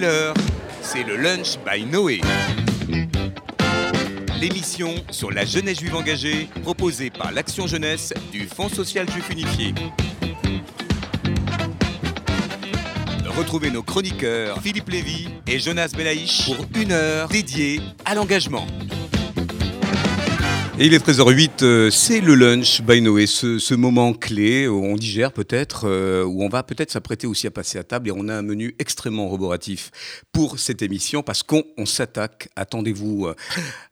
L'heure, c'est le Lunch by Noé. L'émission sur la jeunesse juive engagée, proposée par l'Action Jeunesse du Fonds social juif unifié. Retrouvez nos chroniqueurs Philippe Lévy et Jonas Belaïch pour une heure dédiée à l'engagement. Il est 13h08, euh, c'est le lunch by Noé, ce, ce moment clé où on digère peut-être, euh, où on va peut-être s'apprêter aussi à passer à table et on a un menu extrêmement roboratif pour cette émission parce qu'on on s'attaque, attendez-vous, euh,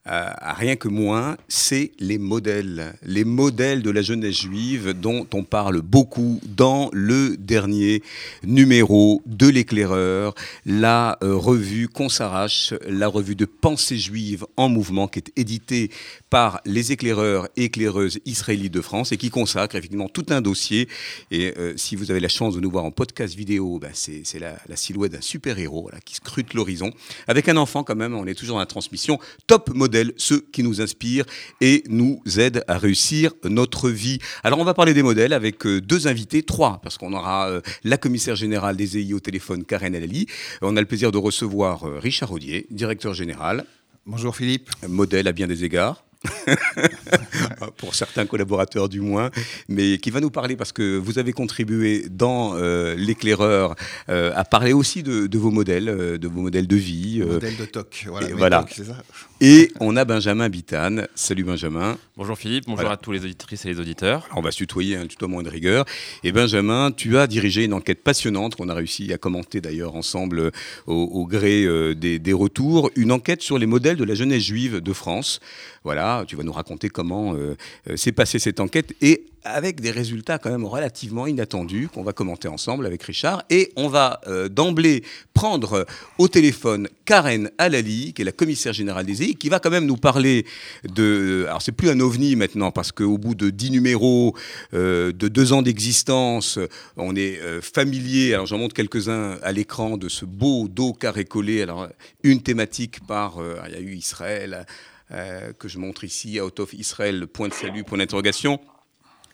à, rien que moins, c'est les modèles, les modèles de la jeunesse juive dont on parle beaucoup dans le dernier numéro de l'éclaireur, la revue qu'on s'arrache, la revue de pensée juive en mouvement qui est éditée par les éclaireurs et éclaireuses israélites de France et qui consacre effectivement tout un dossier. Et euh, si vous avez la chance de nous voir en podcast vidéo, ben, c'est la, la silhouette d'un super-héros qui scrute l'horizon. Avec un enfant quand même, on est toujours dans la transmission. Top modèle, ceux qui nous inspirent et nous aident à réussir notre vie. Alors on va parler des modèles avec euh, deux invités, trois, parce qu'on aura euh, la commissaire générale des EI au téléphone, Karen Elali. On a le plaisir de recevoir euh, Richard Audier, directeur général, Bonjour Philippe. modèle à bien des égards. pour certains collaborateurs du moins, mais qui va nous parler parce que vous avez contribué dans euh, l'éclaireur euh, à parler aussi de, de vos modèles, euh, de vos modèles de vie. euh, Modèle de TOC. Voilà, et mes voilà. TOC, c'est ça et on a Benjamin Bitane. Salut Benjamin. Bonjour Philippe, bonjour Voilà. à tous les auditrices et les auditeurs. On va se tutoyer, un tutoiement de rigueur. Et Benjamin, tu as dirigé une enquête passionnante qu'on a réussi à commenter d'ailleurs ensemble au, au gré euh, des, des retours. Une enquête sur les modèles de la jeunesse juive de France. Voilà, tu vas nous raconter comment euh, euh, s'est passée cette enquête et avec des résultats quand même relativement inattendus qu'on va commenter ensemble avec Richard. Et on va euh, d'emblée prendre au téléphone Karen Alali, qui est la commissaire générale des EI, qui va quand même nous parler de... Alors c'est plus un ovni maintenant, parce qu'au bout de 10 numéros, de deux ans d'existence, on est familier, alors j'en montre quelques-uns à l'écran, de ce beau dos carré collé. Alors une thématique par... il y a eu Israël, euh, que je montre ici, Out of Israel, point de salut, point d'interrogation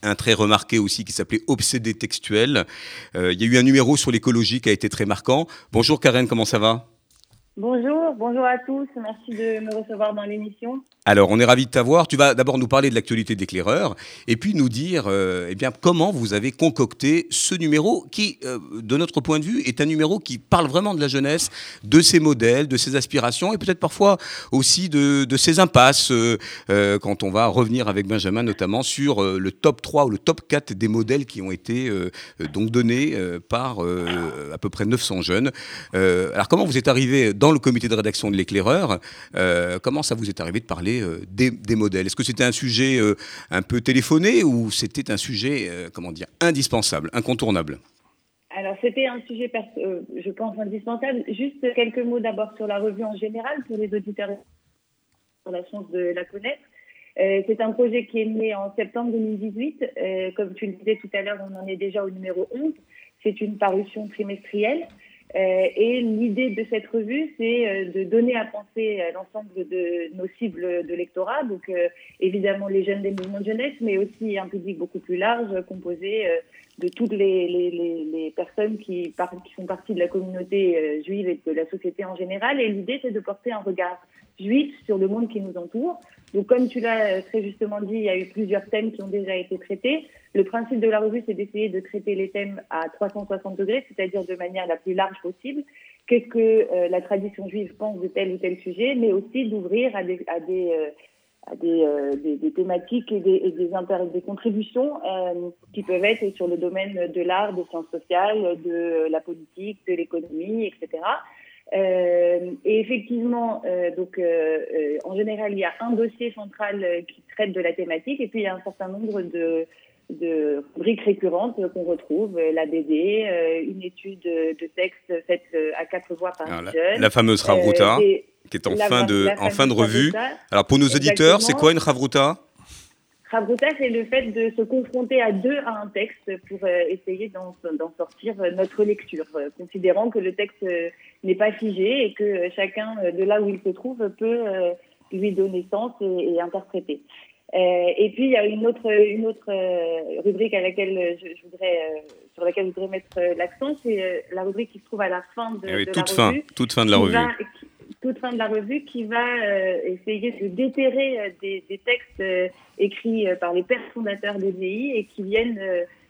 un trait remarqué aussi qui s'appelait Obsédé textuel. Euh, il y a eu un numéro sur l'écologie qui a été très marquant. Bonjour Karen, comment ça va? Bonjour, bonjour à tous. Merci de me recevoir dans l'émission. Alors, on est ravi de t'avoir. Tu vas d'abord nous parler de l'actualité d'éclaireur et puis nous dire euh, eh bien, comment vous avez concocté ce numéro qui, euh, de notre point de vue, est un numéro qui parle vraiment de la jeunesse, de ses modèles, de ses aspirations et peut-être parfois aussi de, de ses impasses euh, quand on va revenir avec Benjamin notamment sur le top 3 ou le top 4 des modèles qui ont été donc donnés par à peu près 900 jeunes. Alors, comment vous êtes arrivé dans le comité de rédaction de l'éclaireur? Comment ça vous est arrivé de parler euh, des, modèles Est-ce que c'était un sujet euh, un peu téléphoné ou c'était un sujet, euh, comment dire, indispensable, incontournable? Alors, c'était un sujet, je pense, indispensable. Juste quelques mots d'abord sur la revue en général, pour les auditeurs qui ont la chance de la connaître. C'est un projet qui est né en septembre 2018. Euh, comme tu le disais tout à l'heure, on en est déjà au numéro 11. C'est une parution trimestrielle. Euh, et l'idée de cette revue, c'est euh, de donner à penser à l'ensemble de nos cibles de lectorat, donc euh, évidemment les jeunes des mouvements de jeunesse, mais aussi un public beaucoup plus large, composé euh, de toutes les, personnes qui, qui font partie de la communauté euh, juive et de la société en général. Et l'idée, c'est de porter un regard juif sur le monde qui nous entoure. Donc, comme tu l'as très justement dit, il y a eu plusieurs thèmes qui ont déjà été traités. Le principe de la revue, c'est d'essayer de traiter les thèmes à 360 degrés, c'est-à-dire de manière la plus large possible. Qu'est-ce que euh, la tradition juive pense de tel ou tel sujet, mais aussi d'ouvrir à des, euh, euh, thématiques et des, contributions qui peuvent être sur le domaine de l'art, des sciences sociales, de la politique, de l'économie, etc. Euh, et effectivement, euh, donc, euh, en général, il y a un dossier central qui traite de la thématique, et puis il y a un certain nombre de, de rubriques récurrentes qu'on retrouve, la BD, une étude de texte faite à quatre voix par Alors, jeune. la fameuse Ravruta, qui est en la- fin de, en fin de revue. Ravruta. Alors, pour nos auditeurs, c'est quoi une Ravruta? Ravruta, c'est le fait de se confronter à deux à un texte pour essayer d'en sortir notre lecture, considérant que le texte n'est pas figé et que chacun, euh, de là où il se trouve, peut euh, lui donner sens et, et interpréter. Euh, et puis, il y a une autre, une autre euh, rubrique à laquelle je, je voudrais euh, sur laquelle je voudrais mettre l'accent, c'est la rubrique qui se trouve à la fin de, eh toute fin, Toute fin de la revue. toute fin de la revue qui va essayer de déterrer des, des textes écrits par les pères fondateurs des pays et qui viennent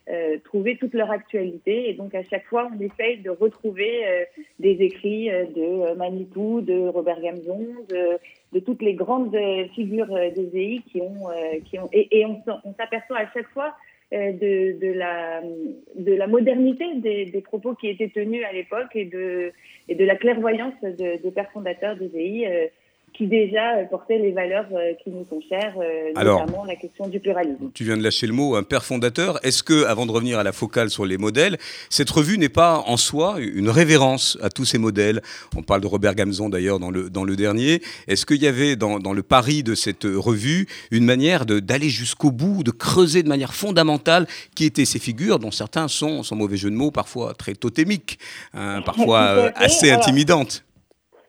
euh, trouver toute leur actualité. Et donc, à chaque fois, on essaye de retrouver euh, des écrits euh, de Manitou, de Robert Gamzon, de, toutes les grandes figures des EI qui ont. qui ont et, on, s'aperçoit à chaque fois de, de, la, de la modernité des, propos qui étaient tenus à l'époque et de, et de la clairvoyance de, des pères fondateurs des EI qui déjà portait les valeurs euh, qui nous sont chères, euh, notamment la question du pluralisme. Tu viens de lâcher le mot, un père fondateur. Est-ce que, avant de revenir à la focale sur les modèles, cette revue n'est pas en soi une révérence à tous ces modèles? On parle de Robert Gamzon d'ailleurs dans le, dans le dernier. Est-ce qu'il y avait dans, dans, le pari de cette revue une manière d'aller jusqu'au bout, de creuser de manière fondamentale qui étaient ces figures, dont certains sont, sans mauvais jeu de mots, parfois très totémiques, hein, parfois euh, assez intimidantes?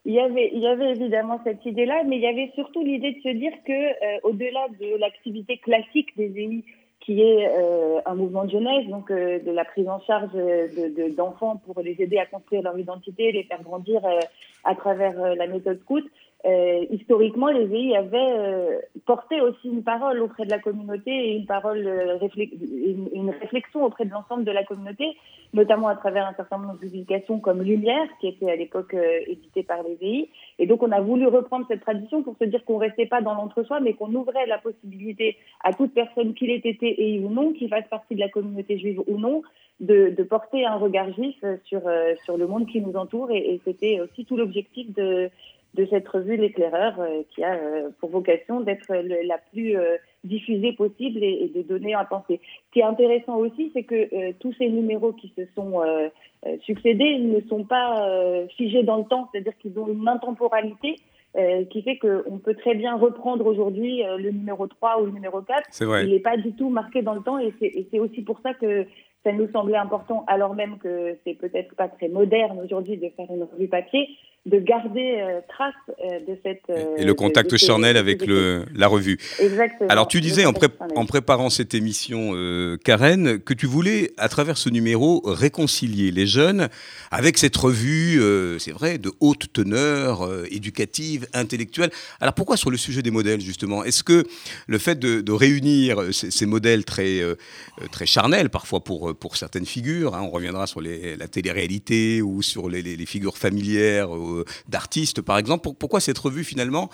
Il y avait, évidemment cette idée-là, mais il y avait surtout l'idée de se dire que, euh, au-delà de l'activité classique des EI, qui est euh, un mouvement de jeunesse, donc euh, de la prise en charge d'enfants de, pour les aider à construire leur identité, les faire grandir à travers la méthode scout, euh, historiquement, les EI avaient euh, porté aussi une parole auprès de la communauté et une parole, euh, une, réflexion auprès de l'ensemble de la communauté, notamment à travers un certain nombre de publications comme Lumière, qui était à l'époque euh, édité par les EI. Et donc, on a voulu reprendre cette tradition pour se dire qu'on restait pas dans l'entre-soi, mais qu'on ouvrait la possibilité à toute personne, qu'il ait été EI ou non, qu'il fasse partie de la communauté juive ou non, de, de porter un regard juif sur, sur le monde qui nous entoure. Et, et c'était aussi tout l'objectif de de cette revue L'éclaireur euh, qui a euh, pour vocation d'être la plus euh, diffusée possible et, de donner à penser. Ce qui est intéressant aussi, c'est que tous ces numéros qui se sont succédés ne sont pas figés dans le temps, c'est-à-dire qu'ils ont une intemporalité qui fait qu'on peut très bien reprendre aujourd'hui le numéro 3 ou le numéro 4. Il n'est pas du tout marqué dans le temps et c'est aussi pour ça que ça nous semblait important, alors même que c'est peut-être pas très moderne aujourd'hui de faire une revue papier, de garder euh, trace euh, de cette... et le euh, contact charnel avec le, la revue. Exactement. Alors tu disais en, en, préparant cette émission, Karen, que tu voulais, à travers ce numéro, réconcilier les jeunes avec cette revue, c'est vrai, de haute teneur, éducative, intellectuelle. Alors pourquoi sur le sujet des modèles, justement? Est-ce que le fait de, réunir ces, modèles très, très charnels, parfois pour, pour certaines figures, hein, on reviendra sur les, la télé-réalité ou sur les, les figures familières, d'artistes, par exemple. Pourquoi cette revue, finalement,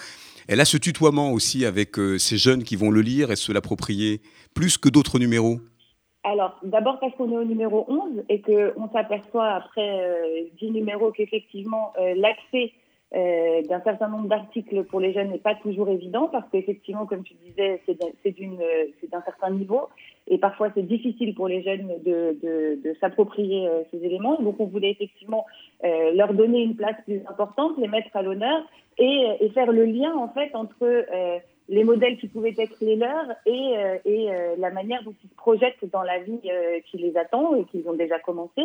elle a ce tutoiement aussi avec euh, ces jeunes qui vont le lire et se l'approprier, plus que d'autres numéros? Alors, d'abord parce qu'on est au numéro 11 et qu'on s'aperçoit après 10 euh, numéros qu'effectivement, euh, l'accès d'un certain nombre d'articles pour les jeunes n'est pas toujours évident parce qu'effectivement, comme tu disais, c'est d'un certain niveau et parfois c'est difficile pour les jeunes de, s'approprier euh, ces éléments. Donc on voulait effectivement euh, leur donner une place plus importante, les mettre à l'honneur et, et, faire le lien en fait entre euh, les modèles qui pouvaient être les leurs et, euh, et la manière dont ils se projettent dans la vie qui les attend et qu'ils ont déjà commencé.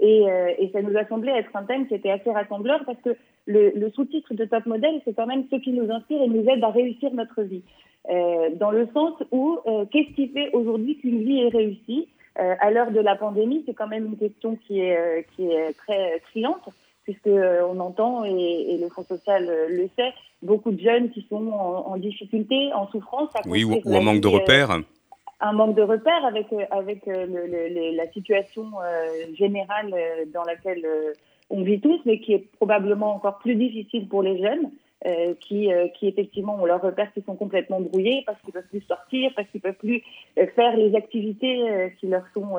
Et, ça nous a semblé être un thème qui était assez rassembleur parce que le, sous-titre de Top Model, c'est quand même ce qui nous inspire et nous aide à réussir notre vie. Euh, dans le sens où euh, qu'est-ce qui fait aujourd'hui qu'une vie est réussie? Euh, À l'heure de la pandémie, c'est quand même une question qui est, qui est très criante, puisque on entend, et, et, le Fonds social le sait, beaucoup de jeunes qui sont en, difficulté, en souffrance. À oui, ou, un manque de repères un manque de repères avec, avec le, la situation générale dans laquelle on vit tous, mais qui est probablement encore plus difficile pour les jeunes. Euh, qui, euh, qui effectivement ont leurs repères qui sont complètement brouillés parce qu'ils peuvent plus sortir, parce qu'ils peuvent plus euh, faire les activités qui leur sont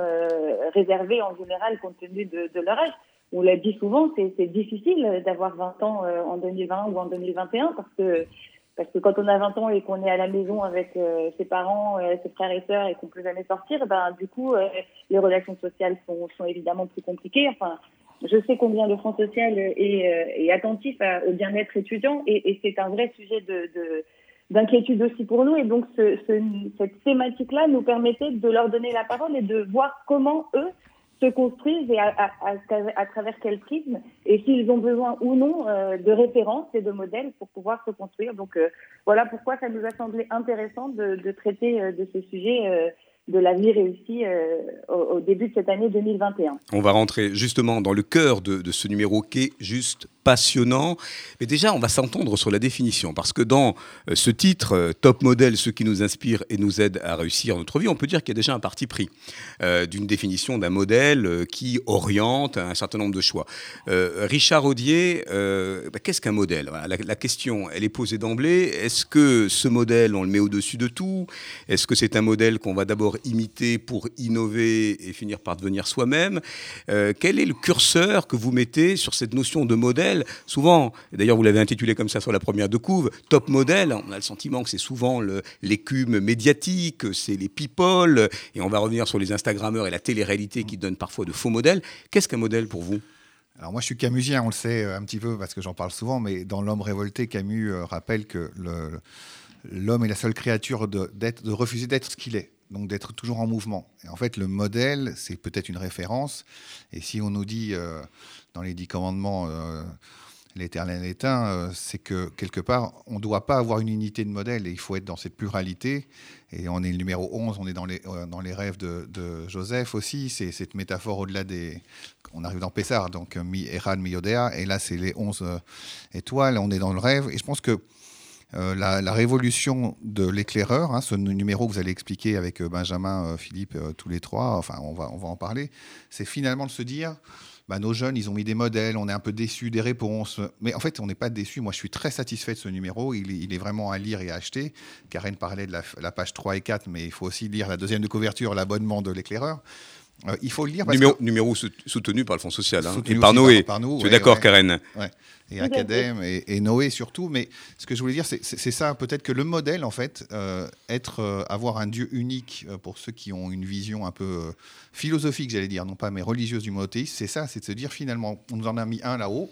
réservées en général compte tenu de, de leur âge. On l'a dit souvent, c'est difficile d'avoir 20 ans en 2020 ou en 2021 parce que parce que quand on a 20 ans et qu'on est à la maison avec ses parents, ses frères et sœurs et qu'on peut jamais sortir, ben du coup les relations sociales sont, évidemment plus compliquées. Enfin, je sais combien le Front social est, euh, attentif au bien-être étudiant et, c'est un vrai sujet de, d'inquiétude aussi pour nous. Et donc, ce, ce, cette thématique-là nous permettait de leur donner la parole et de voir comment eux se construisent et à, travers quel prisme et s'ils ont besoin ou non euh, de références et de modèles pour pouvoir se construire. Donc, euh, voilà pourquoi ça nous a semblé intéressant de, traiter de ce sujet de la vie réussie au, début de cette année 2021. On va rentrer justement dans le cœur de ce numéro qui est juste passionnant. Mais déjà, on va s'entendre sur la définition, parce que dans euh, ce titre, euh, Top Model, ceux qui nous inspirent et nous aident à réussir notre vie, on peut dire qu'il y a déjà un parti pris euh, d'une définition d'un modèle qui oriente un certain nombre de choix. Richard Audier, bah, qu'est-ce qu'un modèle? La, question, elle est posée d'emblée. Est-ce que ce modèle, on le met au-dessus de tout? Est-ce que c'est un modèle qu'on va d'abord imiter pour innover et finir par devenir soi-même? Quel est le curseur que vous mettez sur cette notion de modèle? Souvent, d'ailleurs vous l'avez intitulé comme ça sur la première de couve, top modèle, on a le sentiment que c'est souvent l'écume médiatique, c'est les people, et on va revenir sur les Instagrammeurs et la télé-réalité qui donnent parfois de faux modèles. Qu'est-ce qu'un modèle pour vous? Alors moi je suis camusien, on le sait euh, un petit peu parce que j'en parle souvent, mais dans L'homme révolté, Camus euh, rappelle que l'homme est la seule créature de, de refuser d'être ce qu'il est donc d'être toujours en mouvement. Et en fait, le modèle, c'est peut-être une référence. Et si on nous dit euh, dans les dix commandements, euh, l'éternel est un, euh, c'est que quelque part, on ne doit pas avoir une unité de modèle et il faut être dans cette pluralité. Et on est le numéro 11, on est dans les, dans les rêves de, Joseph aussi. C'est cette métaphore au-delà des. On arrive dans Pessar, donc mi Eran, mi Odea. Et là, c'est les 11 étoiles. On est dans le rêve. Et je pense que la, révolution de l'éclaireur, hein, ce numéro que vous allez expliquer avec Benjamin, Philippe, tous les trois, enfin on va, on va en parler, c'est finalement de se dire, bah, nos jeunes, ils ont mis des modèles, on est un peu déçus des réponses. Mais en fait, on n'est pas déçus. Moi, je suis très satisfait de ce numéro. Il, est vraiment à lire et à acheter. Karen parlait de la, page 3 et 4, mais il faut aussi lire la deuxième de couverture, l'abonnement de l'éclaireur. Euh, il faut le lire. Parce numéro, que... numéro, soutenu par le Fonds social hein. et par Noé. Par, nous, tu es d'accord, Karen Et Academ et, Noé surtout. Mais ce que je voulais dire, c'est ça. Peut-être que le modèle, en fait, euh, être, euh, avoir un Dieu unique pour ceux qui ont une vision un peu philosophique, j'allais dire, non pas mais religieuse du monothéisme, c'est ça, c'est de se dire finalement, on nous en a mis un là-haut.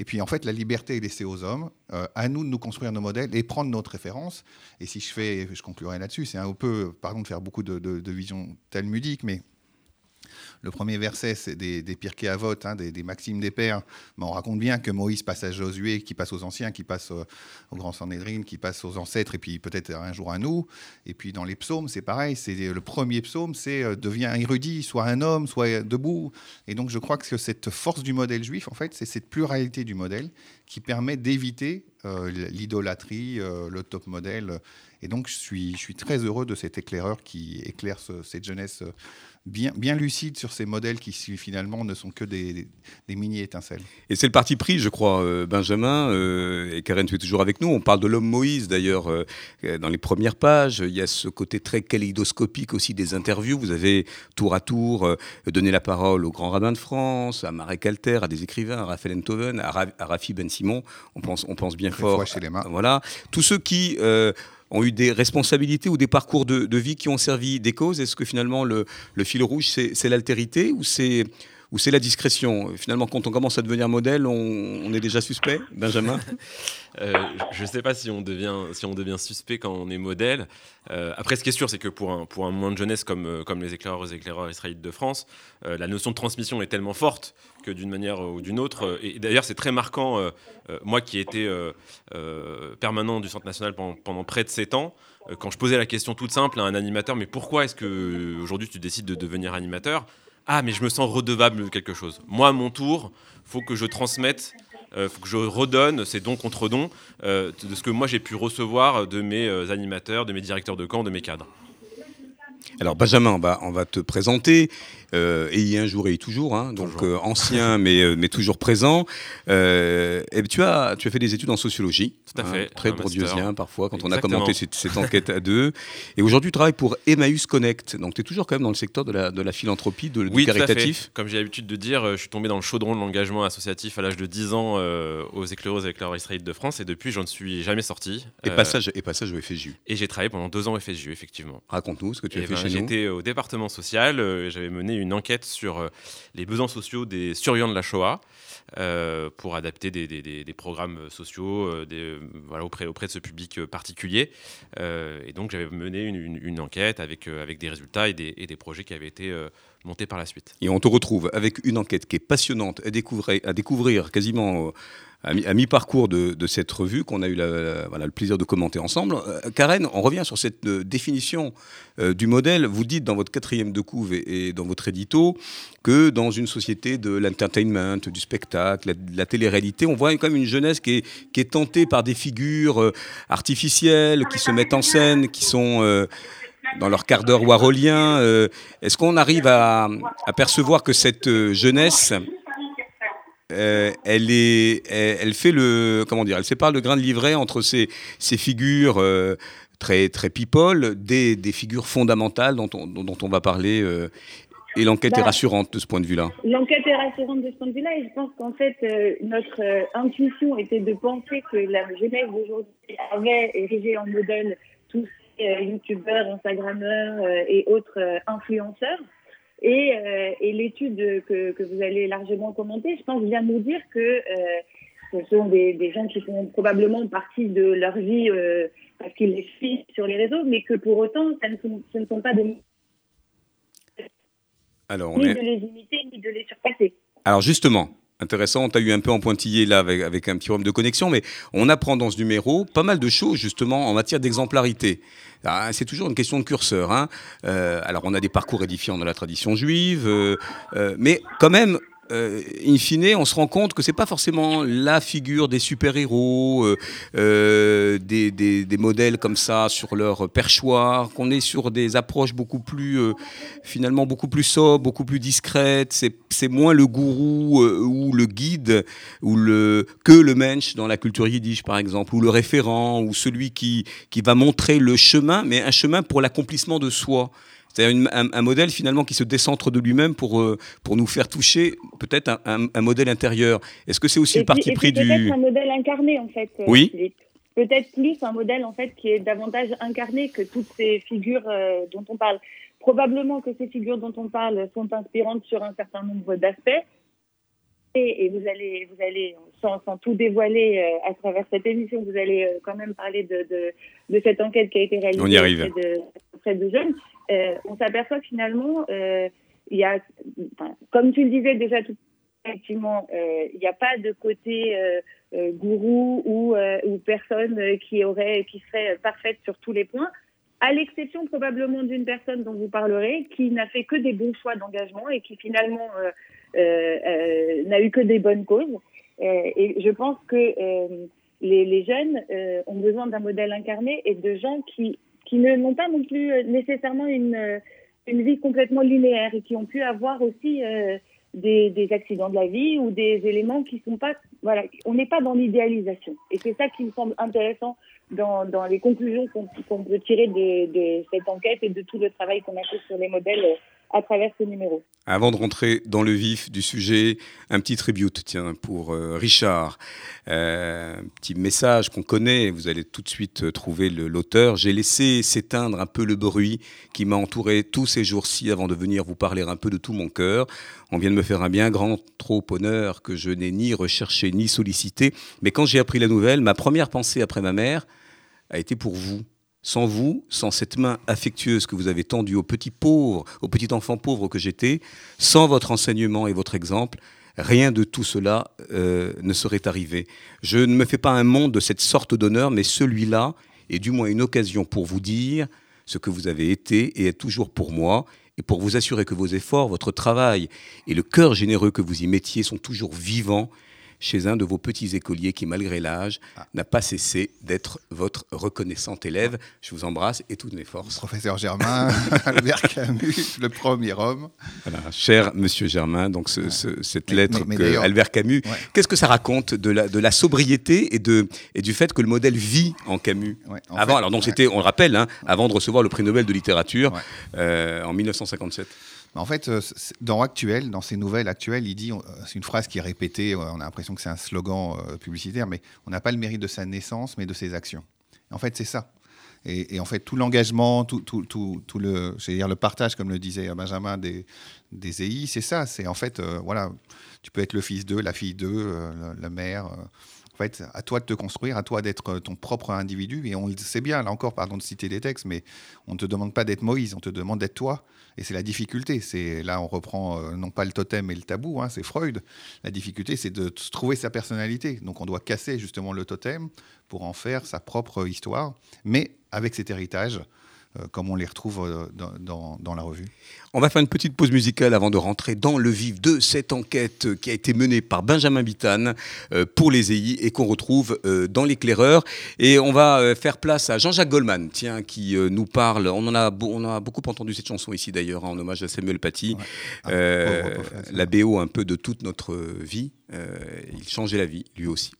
Et puis en fait, la liberté est laissée aux hommes. à nous de nous construire nos modèles et prendre notre référence. Et si je fais, je conclurai là-dessus, c'est un peu, pardon de faire beaucoup de, de, de vision talmudique, mais le premier verset, c'est des, des Pirkei Avot, hein, des, maximes des pères. On raconte bien que Moïse passe à Josué, qui passe aux anciens, qui passe au, grand Sanhédrin, qui passe aux ancêtres, et puis peut-être un jour à nous. Et puis dans les psaumes, c'est pareil. C'est le premier psaume, c'est euh, deviens érudit, soit un homme, soit debout. Et donc je crois que cette force du modèle juif, en fait, c'est cette pluralité du modèle qui permet d'éviter euh, l'idolâtrie, euh, le top modèle. Et donc je suis, je suis très heureux de cet éclaireur qui éclaire cette jeunesse bien, bien lucide sur ces modèles qui finalement ne sont que des, mini-étincelles. Et c'est le parti pris, je crois, euh, Benjamin, euh, et Karen, tu es toujours avec nous. On parle de l'homme Moïse, d'ailleurs, euh, dans les premières pages. Il y a ce côté très kaléidoscopique aussi des interviews. Vous avez tour à tour donné la parole au grand rabbin de France, à Marek Alter, à des écrivains, à Raphaël Enthoven, à, Rafi Ben Simon. On pense, on pense bien fort. Chez les mains. Voilà. Tous ceux qui ont eu des responsabilités ou des parcours de, vie qui ont servi des causes. Est-ce que finalement le, fil rouge, c'est l'altérité ou c'est ou c'est la discrétion Finalement, quand on commence à devenir modèle, on, est déjà suspect, Benjamin euh, Je ne sais pas si on, devient, suspect quand on est modèle. Euh, après, ce qui est sûr, c'est que pour un, pour un moins de jeunesse comme, euh, comme les éclaireurs et éclaireurs israélites de France, la notion de transmission est tellement forte que d'une manière ou d'une autre, et d'ailleurs c'est très marquant, moi qui étais permanent du Centre national pendant, pendant près de 7 ans, quand je posais la question toute simple à un animateur, mais pourquoi est-ce que aujourd'hui tu décides de devenir animateur ah, mais je me sens redevable de quelque chose. Moi, à mon tour, faut que je transmette, euh, faut que je redonne ces dons contre dons euh, de ce que moi j'ai pu recevoir de mes euh, animateurs, de mes directeurs de camp, de mes cadres. Alors Benjamin, on va, on va te présenter. Euh, et y un jour et toujours, hein, donc euh, ancien mais, euh, mais toujours présent. et tu, as, tu as fait des études en sociologie, Tout à hein, fait, très bourdieusien parfois, quand on a commenté cette, enquête à deux. Et aujourd'hui, tu travailles pour Emmaüs Connect, donc tu es toujours quand même dans le secteur de la, de la philanthropie, de, oui, du caritatif. Comme j'ai l'habitude de dire, je suis tombé dans le chaudron de l'engagement associatif à l'âge de 10 ans aux éclaireuses et éclaireurs israélites de France, et depuis, je ne suis jamais sorti. Et, passage, et passage au FSJU. Et j'ai travaillé pendant deux ans au FSJU, effectivement. Raconte-nous ce que tu as eh fait ben, J'étais au département social, j'avais mené une enquête sur euh, les besoins sociaux des survivants de la Shoah. Euh, pour adapter des, programmes sociaux euh, auprès, de ce public particulier. et donc j'avais mené une, enquête avec des résultats et des, projets qui avaient été montés par la suite. Et on te retrouve avec une enquête qui est passionnante à découvrir, quasiment à mi-parcours de, cette revue qu'on a eu le plaisir de commenter ensemble. Euh, Karen, on revient sur cette euh, définition euh, du modèle. Vous dites dans votre quatrième de couve et, dans votre édito que dans une société de l'entertainment, du spectacle, de la télé-réalité, on voit quand même une jeunesse qui est tentée par des figures artificielles, qui se mettent en scène, qui sont dans leur quart d'heure warolien. Est-ce qu'on arrive à, à, percevoir que cette jeunesse euh, elle, est, elle, fait le, comment dire, elle sépare le grain de livret entre ces, ces figures euh, très, très people, des, des, figures fondamentales dont on, dont on va parler. Euh, et l'enquête est bah, rassurante de ce point de vue-là. L'enquête est rassurante de ce point de vue-là, et je pense qu'en fait, notre intuition était de penser que la jeunesse d'aujourd'hui avait érigé en modèle tous youtubeurs, instagrammeurs et autres influenceurs. Et, euh, et l'étude que, que, vous allez largement commenter, je pense, vient nous dire que euh, ce sont des, des, gens qui font probablement partie de leur vie euh, parce qu'ils les suivent sur les réseaux, mais que pour autant, ça ne sont, ce ne sont pas de, Alors, on ni est... de les imiter, ni de les surpasser. Alors justement, intéressant. On t'a eu un peu en pointillé là avec, avec, un petit problème de connexion, mais on apprend dans ce numéro pas mal de choses justement en matière d'exemplarité. Ah, c'est toujours une question de curseur. Hein. Euh, alors on a des parcours édifiants dans la tradition juive, euh, euh, mais quand même euh, in fine, on se rend compte que c'est pas forcément la figure des super-héros, euh, euh, des, modèles comme ça sur leur perchoir, qu'on est sur des approches beaucoup plus, finalement, beaucoup plus sobres, beaucoup plus discrètes. C'est moins le gourou ou le guide ou le, que le mensch dans la culture yiddish, par exemple, ou le référent, ou celui qui, qui va montrer le chemin, mais un chemin pour l'accomplissement de soi. C'est-à-dire un, modèle finalement qui se décentre de lui-même pour, euh, pour nous faire toucher peut-être un, modèle intérieur. Est-ce que c'est aussi le parti pris du... Peut-être un modèle incarné en fait. Euh, oui. Peut-être plus un modèle en fait qui est davantage incarné que toutes ces figures euh, dont on parle. Probablement que ces figures dont on parle sont inspirantes sur un certain nombre d'aspects. Et, vous allez, vous allez sans, tout dévoiler à travers cette émission, vous allez quand même parler de, de, de, cette enquête qui a été réalisée on y arrive. Auprès, de, jeunes. Euh, on s'aperçoit finalement, euh, il y a, comme tu le disais déjà tout effectivement, euh, il n'y a pas de côté gourou ou, ou personne qui aurait, qui serait parfaite sur tous les points à l'exception probablement d'une personne dont vous parlerez, qui n'a fait que des bons choix d'engagement et qui finalement n'a eu que des bonnes causes. et je pense que les, jeunes ont besoin d'un modèle incarné et de gens qui qui n'ont pas non plus euh, nécessairement une, euh, une vie complètement linéaire et qui ont pu avoir aussi euh, des, des, accidents de la vie ou des éléments qui sont pas voilà on n'est pas dans l'idéalisation et c'est ça qui me semble intéressant dans, dans les conclusions qu'on peut tirer de, cette enquête et de tout le travail qu'on a fait sur les modèles à travers ce numéro. Avant de rentrer dans le vif du sujet, un petit tribute, tiens, pour euh, Richard. Euh, un petit message qu'on connaît, vous allez tout de suite euh, trouver l'auteur. J'ai laissé s'éteindre un peu le bruit qui m'a entouré tous ces jours-ci avant de venir vous parler un peu de tout mon cœur. On vient de me faire un bien grand trop honneur que je n'ai ni recherché ni sollicité. Mais quand j'ai appris la nouvelle, ma première pensée après ma mère a été pour vous sans vous, sans cette main affectueuse que vous avez tendue au petit pauvre, au petit enfant pauvre que j'étais, sans votre enseignement et votre exemple, rien de tout cela euh, ne serait arrivé. Je ne me fais pas un monde de cette sorte d'honneur, mais celui-là est du moins une occasion pour vous dire ce que vous avez été et êtes toujours pour moi, et pour vous assurer que vos efforts, votre travail et le cœur généreux que vous y mettiez sont toujours vivants chez un de vos petits écoliers qui, malgré l'âge, ah. n'a pas cessé d'être votre reconnaissant élève. Je vous embrasse et toutes mes forces. Professeur Germain, Albert Camus, le premier homme. Voilà, cher Monsieur Germain, donc cette lettre que Albert Camus, qu'est-ce que ça raconte de la, de la sobriété et, de, et du fait que le modèle vit en Camus? Avant, alors donc c'était, on le rappelle, hein, avant de recevoir le prix Nobel de littérature euh, en 1957. En fait, euh, dans Actuel, dans ces nouvelles actuelles, il dit, euh, c'est une phrase qui est répétée, on a l'impression que c'est un slogan euh, publicitaire, mais on n'a pas le mérite de sa naissance, mais de ses actions. En fait, c'est ça. Et, en fait, tout l'engagement, tout, le, dire le partage, comme le disait Benjamin, des, des EI, c'est ça. C'est en fait, voilà, tu peux être le fils d'eux, la fille d'eux, la, mère En fait, à toi de te construire, à toi d'être ton propre individu. Et on le sait bien, là encore, pardon de citer des textes, mais on ne te demande pas d'être Moïse, on te demande d'être toi. Et c'est la difficulté. C'est là, on reprend euh, non pas le totem et le tabou, hein, c'est Freud. La difficulté, c'est de trouver sa personnalité. Donc, on doit casser justement le totem pour en faire sa propre histoire, mais avec cet héritage comme on les retrouve euh, dans, la revue. On va faire une petite pause musicale avant de rentrer dans le vif de cette enquête qui a été menée par Benjamin Bitane euh, pour les EI et qu'on retrouve dans l'éclaireur. Et on va faire place à Jean-Jacques Goldman, tiens, qui nous parle. On en a, on a beaucoup entendu cette chanson ici d'ailleurs, hein, en hommage à Samuel Paty. la BO un peu de toute notre vie. il changeait la vie, lui aussi.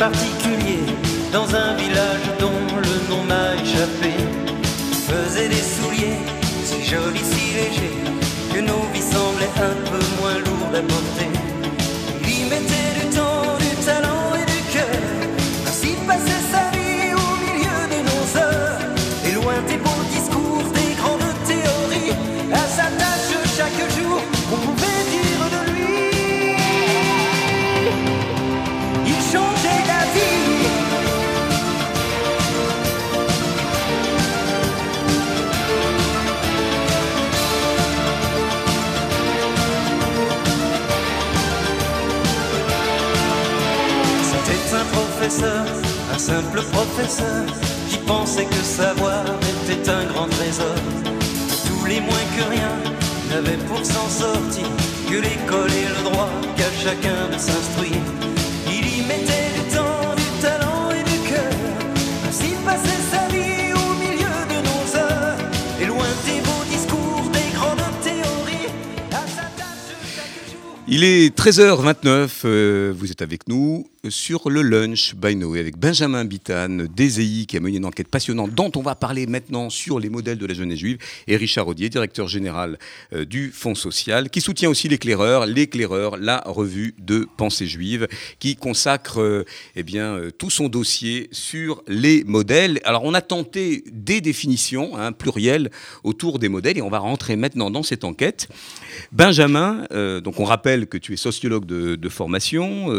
Particulier dans un village dont le nom m'a échappé. Faisait des souliers si jolis, si légers que nos vies semblaient un peu moins lourdes à porter. Un simple professeur qui pensait que savoir était un grand trésor. Tous les moins que rien n'avaient pour s'en sortir que l'école et le droit qu'à chacun de s'instruire. Il y mettait du temps, du talent et du cœur, ainsi passait sa vie au milieu de nos heures, et loin des beaux discours, des grandes théories, à sa tâche chaque jour. Il est 13h29, euh, vous êtes avec nous sur le lunch by Noé avec Benjamin Bitane, DZI, qui a mené une enquête passionnante dont on va parler maintenant sur les modèles de la jeunesse juive, et Richard Audier, directeur général euh, du Fonds social, qui soutient aussi l'éclaireur, l'éclaireur, la revue de pensée juive, qui consacre euh, eh bien, euh, tout son dossier sur les modèles. Alors on a tenté des définitions hein, plurielles autour des modèles, et on va rentrer maintenant dans cette enquête. Benjamin, donc on rappelle que tu es sociologue de formation,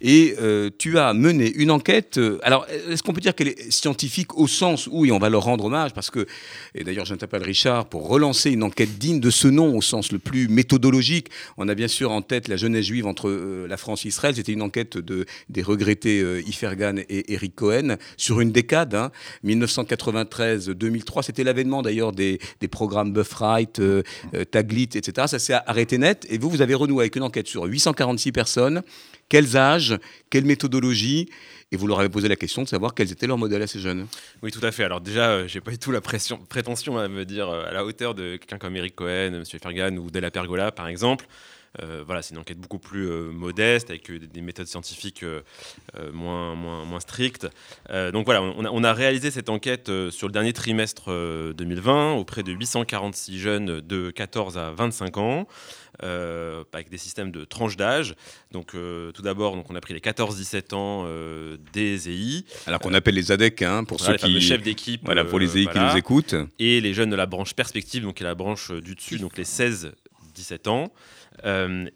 et euh, tu as mené une enquête. Euh, alors, est-ce qu'on peut dire qu'elle est scientifique au sens où, et on va leur rendre hommage, parce que, et d'ailleurs, je t'appelle Richard pour relancer une enquête digne de ce nom au sens le plus méthodologique. On a bien sûr en tête la jeunesse juive entre euh, la France et Israël. C'était une enquête de, des regrettés Ifergan et Eric Cohen sur une décade, 1993-2003. Hein. C'était l'avènement d'ailleurs des, des, programmes Buffright, Taglit, etc. Ça s'est arrêté net. Et vous, vous avez renoué avec une enquête sur 846 personnes quels âges, quelle méthodologie et vous leur avez posé la question de savoir quels étaient leurs modèles à ces jeunes. Oui, tout à fait. Alors déjà, euh, j'ai pas du tout la pression, prétention à me dire euh, à la hauteur de quelqu'un comme Eric Cohen, M. Fergan ou Della Pergola, par exemple. Euh, voilà, c'est une enquête beaucoup plus modeste, avec des, méthodes scientifiques moins, moins, moins, strictes. donc voilà, on a, on a, réalisé cette enquête sur le dernier trimestre 2020 auprès de 846 jeunes de 14 à 25 ans. Euh, avec des systèmes de tranches d'âge. Donc, euh, tout d'abord, donc on a pris les 14-17 ans euh, des EI. Alors qu'on appelle les ADEC, hein, pour ceux qui. chefs d'équipe. Voilà, pour les EI qui nous écoutent. Et les jeunes de la branche perspective, donc qui est la branche du dessus, donc les 16-17 ans.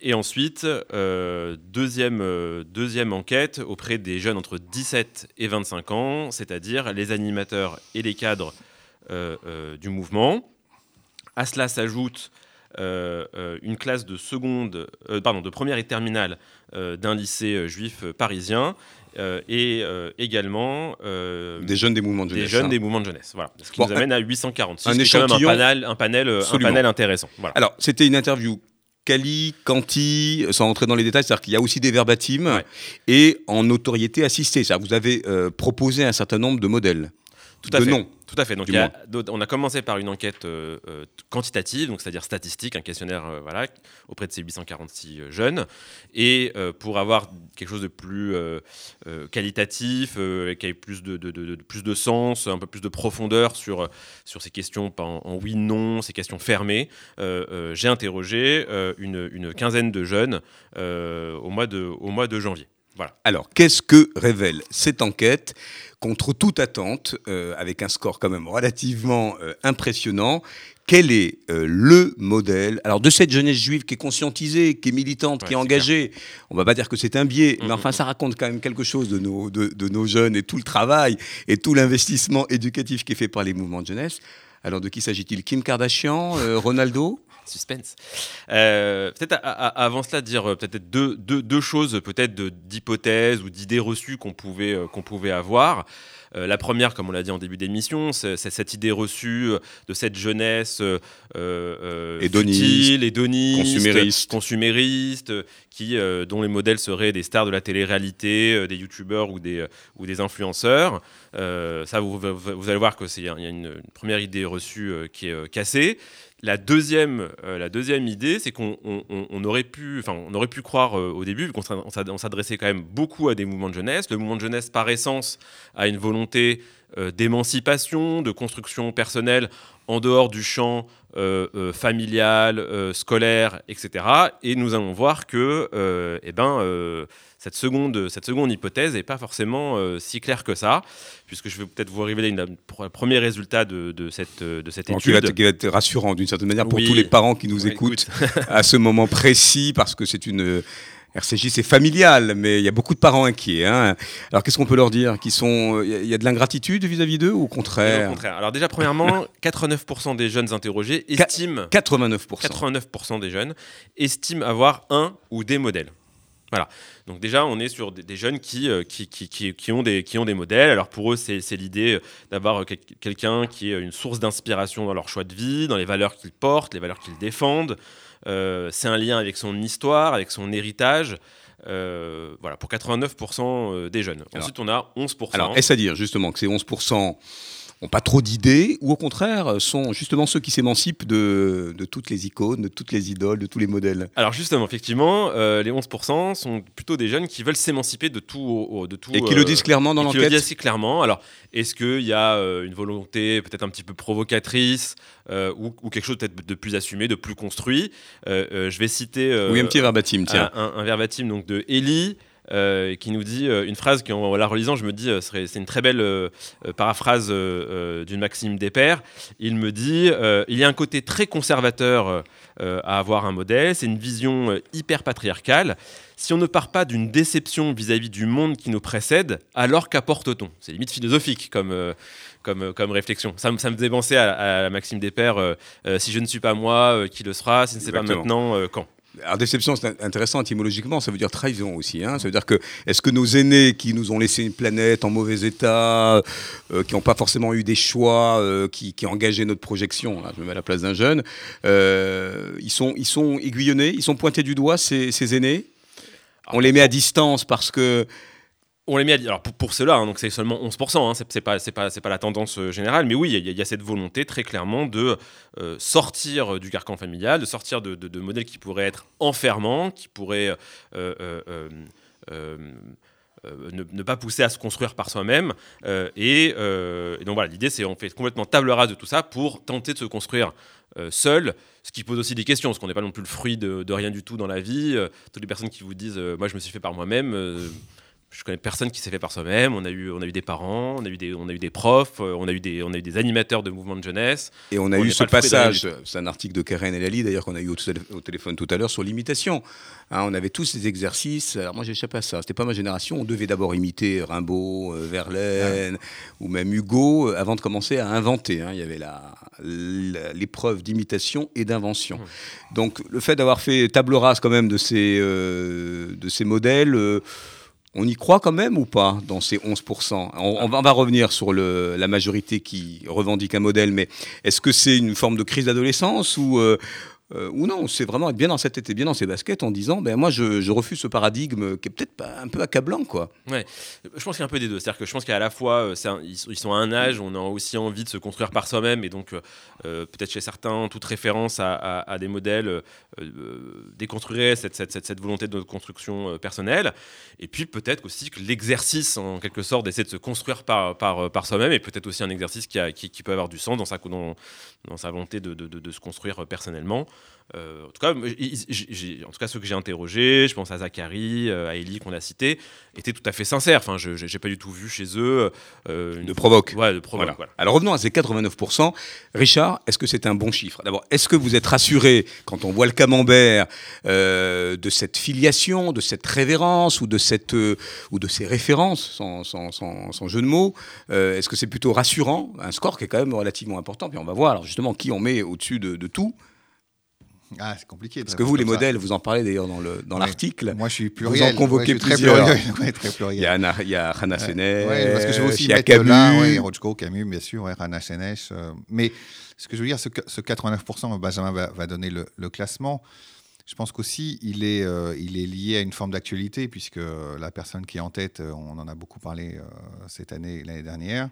et ensuite, deuxième, deuxième enquête auprès des jeunes entre 17 et 25 ans, c'est-à-dire les animateurs et les cadres du mouvement. À cela s'ajoute euh, euh, une classe de seconde, euh, pardon, de première et terminale d'un lycée juif parisien. Et également des jeunes des mouvements de jeunesse. Des jeunes des mouvements de jeunesse. Voilà. Ce qui nous amène à 846. Un échantillon. un panel, un panel, un panel intéressant. Alors, c'était une interview Cali, Canti, sans rentrer dans les détails, c'est-à-dire qu'il y a aussi des verbatims et en notoriété assistée. vous avez proposé un certain nombre de modèles. Tout à de fait. noms. Tout à fait. Donc, a- on a commencé par une enquête euh, euh, quantitative, donc c'est-à-dire statistique, un questionnaire euh, voilà, auprès de ces 846 euh, jeunes. Et euh, pour avoir quelque chose de plus qualitatif, qui ait plus de, de- de- de- plus de sens, un peu plus de profondeur sur, sur ces questions en, en oui, non, ces questions fermées, j'ai interrogé une, une quinzaine de jeunes au, mois de, au mois de janvier. Voilà. Alors, qu'est-ce que révèle cette enquête contre toute attente, euh, avec un score quand même relativement euh, impressionnant? Quel est euh, le modèle? Alors de cette jeunesse juive qui est conscientisée, qui est militante, Ouais, qui est engagée On va pas dire que c'est un biais, mais enfin ça raconte quand même quelque chose de nos, de, de nos jeunes et tout le travail et tout l'investissement éducatif qui est fait par les mouvements de jeunesse. Alors de qui s'agit-il? Kim Kardashian, euh, Ronaldo? Suspense. Euh, peut-être avant cela dire euh, peut-être deux, deux, deux choses peut-être d'hypothèses ou d'idées reçues qu'on pouvait euh, qu'on pouvait avoir. Euh, la première, comme on l'a dit en début d'émission, c'est cette idée reçue de cette jeunesse euh, euh, Hédoniste, futile, hédoniste, consumériste. consumériste, qui, dont les modèles seraient des stars de la télé-réalité, des youtubeurs ou des, ou des influenceurs. Ça, vous, allez voir que c'est y a une, une première idée reçue qui est cassée. La deuxième, euh, la deuxième idée, c'est qu'on on- on- on aurait pu, enfin, aurait pu croire euh, au début, vu qu'on s'ad- on s'ad- on s'adressait quand même beaucoup à des mouvements de jeunesse. Le mouvement de jeunesse, par essence, a une volonté euh, d'émancipation, de construction personnelle en dehors du champ familial, scolaire, etc. Et nous allons voir que, eh ben, cette seconde, cette seconde hypothèse n'est pas forcément euh, si claire que ça, puisque je vais peut-être vous révéler une- un premier résultat de, de cette, de cette qui, va étude. qui va être rassurant d'une certaine manière pour Oui. tous les parents qui nous Ouais, écoutent à ce moment précis, parce que c'est une RCJ, c'est familial, mais il y a beaucoup de parents inquiets. hein. Alors qu'est-ce qu'on peut leur dire? Sont, il y a- de l'ingratitude vis-à-vis d'eux ou au Et au contraire contraire. Alors déjà, premièrement, 89% des jeunes interrogés estiment 89%. 89% des jeunes estiment avoir un ou des modèles. Voilà. Donc déjà, on est sur des, jeunes qui, euh, qui, qui, qui, qui ont des, qui ont des modèles. Alors pour eux, c'est l'idée euh, d'avoir euh, quel- quelqu'un qui est une source d'inspiration dans leur choix de vie, dans les valeurs qu'ils portent, les valeurs qu'ils défendent. Euh, c'est un lien avec son histoire, avec son héritage. Euh, voilà, pour 89% euh, des jeunes. Alors- Ensuite, on a 11%. Alors est-ce à dire justement que ces 11% n'ont pas trop d'idées ou au contraire sont justement ceux qui s'émancipent de, de toutes les icônes, de toutes les idoles, de tous les modèles Alors justement, effectivement, euh, les 11% sont plutôt des jeunes qui veulent s'émanciper de tout, de tout. Et qui le euh, disent clairement dans et qui le disent l'enquête assez clairement. Alors, est-ce qu'il y a euh, une volonté peut-être un petit peu provocatrice euh, ou, ou quelque chose peut-être de plus assumé, de plus construit? Euh, euh, Je vais citer euh, Oui, un petit verbatim, tiens. un, un verbatim donc, de Ellie. Euh, qui nous dit euh, une phrase qui, en la relisant, je me dis, euh, c'est une très belle paraphrase d'une Maxime Despères. Il me dit il y a un côté très conservateur à avoir un modèle, c'est une vision hyper patriarcale. Si on ne part pas d'une déception vis-à-vis du monde qui nous précède, alors qu'apporte-t-on? C'est limite philosophique comme, comme, comme réflexion. Ça, me- ça me faisait penser à, à la Maxime Despères euh, euh, si je ne suis pas moi, euh, qui le sera? Si ce n'est pas maintenant, euh, quand? Alors déception, c'est intéressant étymologiquement, ça veut dire trahison aussi. Hein. Ça veut dire que est-ce que nos aînés qui nous ont laissé une planète en mauvais état, euh, qui n'ont pas forcément eu des choix, euh, qui, qui ont engagé notre projection, là, je me mets à la place d'un jeune, euh, ils, sont, ils sont aiguillonnés, ils sont pointés du doigt, ces, ces aînés? On les met à distance parce que... On les met à alors pour, ceux-là, hein, c'est seulement 11%, hein, c'est pas, pas, la tendance euh, générale, mais oui, il y, a- cette volonté très clairement de euh, sortir du carcan familial, de sortir de, modèles qui pourraient être enfermants, qui pourraient euh, euh, euh, euh, euh, ne, pas pousser à se construire par soi-même. euh, et, euh, donc voilà, l'idée c'est on fait complètement table rase de tout ça pour tenter de se construire euh, seul, ce qui pose aussi des questions, parce qu'on n'est pas non plus le fruit de, rien du tout dans la vie. Euh, toutes les personnes qui vous disent euh, moi je me suis fait par moi-même. Je connais personne qui s'est fait par soi-même. On a eu, on a eu des parents, on a eu des, on a eu des profs, euh, on a eu des, on a eu des animateurs de mouvements de jeunesse. Et on a On eu ce passage, c'est un article de Karen El Ali d'ailleurs qu'on a eu au, tél- au téléphone tout à l'heure sur l'imitation. Hein, on avait tous ces exercices. Alors moi j'ai échappé à ça. C'était pas ma génération. On devait d'abord imiter Rimbaud, euh, Verlaine ou même Hugo euh, avant de commencer à inventer. hein. Il y avait l'épreuve d'imitation et d'invention. Donc le fait d'avoir fait table rase quand même de ces, euh, de ces modèles. euh, on y croit quand même ou pas dans ces 11% on, va, revenir sur la majorité qui revendique un modèle, mais est-ce que c'est une forme de crise d'adolescence ou euh, euh, ou non, c'est vraiment être bien dans cette tête et bien dans ses baskets en disant ben moi je, refuse ce paradigme qui est peut-être un peu accablant quoi. Ouais, je pense qu'il y a un peu des deux. C'est-à-dire que je pense qu'à la fois, euh, ils sont- à un âge, on a aussi envie de se construire par soi-même, et donc euh, peut-être chez certains, toute référence à, des modèles déconstruirait cette, cette, cette, volonté de construction personnelle. Et puis peut-être aussi que l'exercice, en quelque sorte, d'essayer de se construire par, par, par soi-même, est peut-être aussi un exercice qui, a, qui, peut avoir du sens dans sa, dans, dans sa volonté de- de se construire personnellement. Euh, en, tout cas, j'ai- j'ai- en tout cas, ceux que j'ai interrogés, je pense à Zachary, euh, à Ellie qu'on a cité, étaient tout à fait sincères. Enfin, je n'ai pas du tout vu chez eux euh, une De provoque. Ouais, de provoque. Voilà. voilà. Alors revenons à ces 89%. Richard, est-ce que c'est un bon chiffre? D'abord, est-ce que vous êtes rassuré quand on voit le camembert euh, de cette filiation, de cette révérence ou de, cette, euh, ou de ces références, sans, sans- sans- sans jeu de mots Euh, Est-ce que c'est plutôt rassurant? Un score qui est quand même relativement important. Puis on va voir alors justement qui on met au-dessus de, de tout. Ah, c'est compliqué. Parce que vous, les ça. modèles, vous en parlez d'ailleurs dans le- dans Ouais. l'article. Moi, je suis Vous pluriel. en convoquez Ouais, suis très plusieurs. pluriel. Ouais, très Il y a, Anna- il y a Hannah parce que je veux aussi il y a mettre Camus. là, Camus, bien sûr, Rana Senesh, euh, mais ce que je veux dire, ce, que- ce 89%, Benjamin va, va donner le, le classement. Je pense qu'aussi, il, est, euh, il est lié à une forme d'actualité, puisque la personne qui est en tête, euh, on en a beaucoup parlé euh, cette année l'année dernière.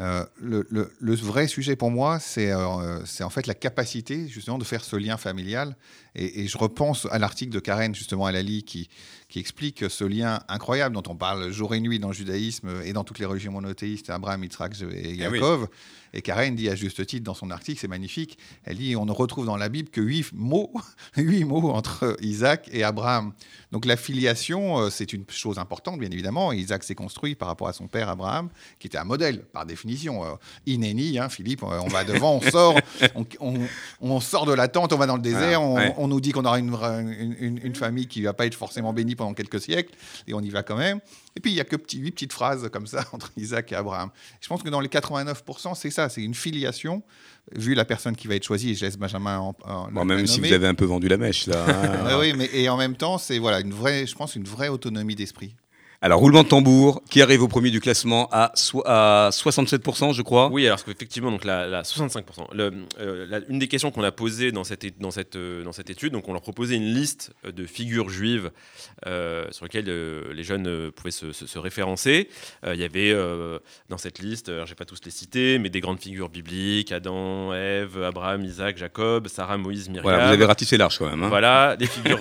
Euh, le, le- le vrai sujet pour moi, c'est euh, c'est en fait la capacité justement de faire ce lien familial. Et, et je repense à l'article de Karen justement à Lali qui, qui explique ce lien incroyable dont on parle jour et nuit dans le judaïsme et dans toutes les religions monothéistes, Abraham, Yitzhak et Eh oui. Et Karen dit à juste titre dans son article, c'est magnifique, elle dit on ne retrouve dans la Bible que huit mots, huit mots entre Isaac et Abraham. Donc la filiation, euh, c'est une chose importante, bien évidemment. Isaac s'est construit par rapport à son père Abraham, qui était un modèle, par définition. Euh, Inéni, hein, Philippe, euh, on va devant, on sort, on, on- on sort de la tente, on va dans le désert, on, ouais. on nous dit qu'on aura une, vra- une- une- une famille qui ne va pas être forcément bénie pendant quelques siècles, et on y va quand même. Et puis il y a que petit, huit petites phrases comme ça entre Isaac et Abraham. Je pense que dans les 89%, c'est ça, c'est une filiation, vu la personne qui va être choisie, et je laisse Benjamin en, en- Bon, la même si vous avez un peu vendu la mèche là. hein. Ouais, oui, mais et en même temps, c'est voilà une vraie, je pense, une vraie autonomie d'esprit. Alors, roulement de tambour, qui arrive au premier du classement à, so- à 67%, je crois. Oui, alors effectivement, donc la, la 65%. Le, euh, la- une des questions qu'on a posées dans cette, dans, cette, euh, dans cette étude, donc on leur proposait une liste euh, de figures juives euh, sur lesquelles euh, les jeunes pouvaient se, se- se référencer. Il y avait dans cette liste, je vais pas tous les citer, mais des grandes figures bibliques Adam, Ève, Abraham, Isaac, Jacob, Sarah, Moïse, Myriam. Voilà, vous avez ratissé large quand même. hein. Voilà, des figures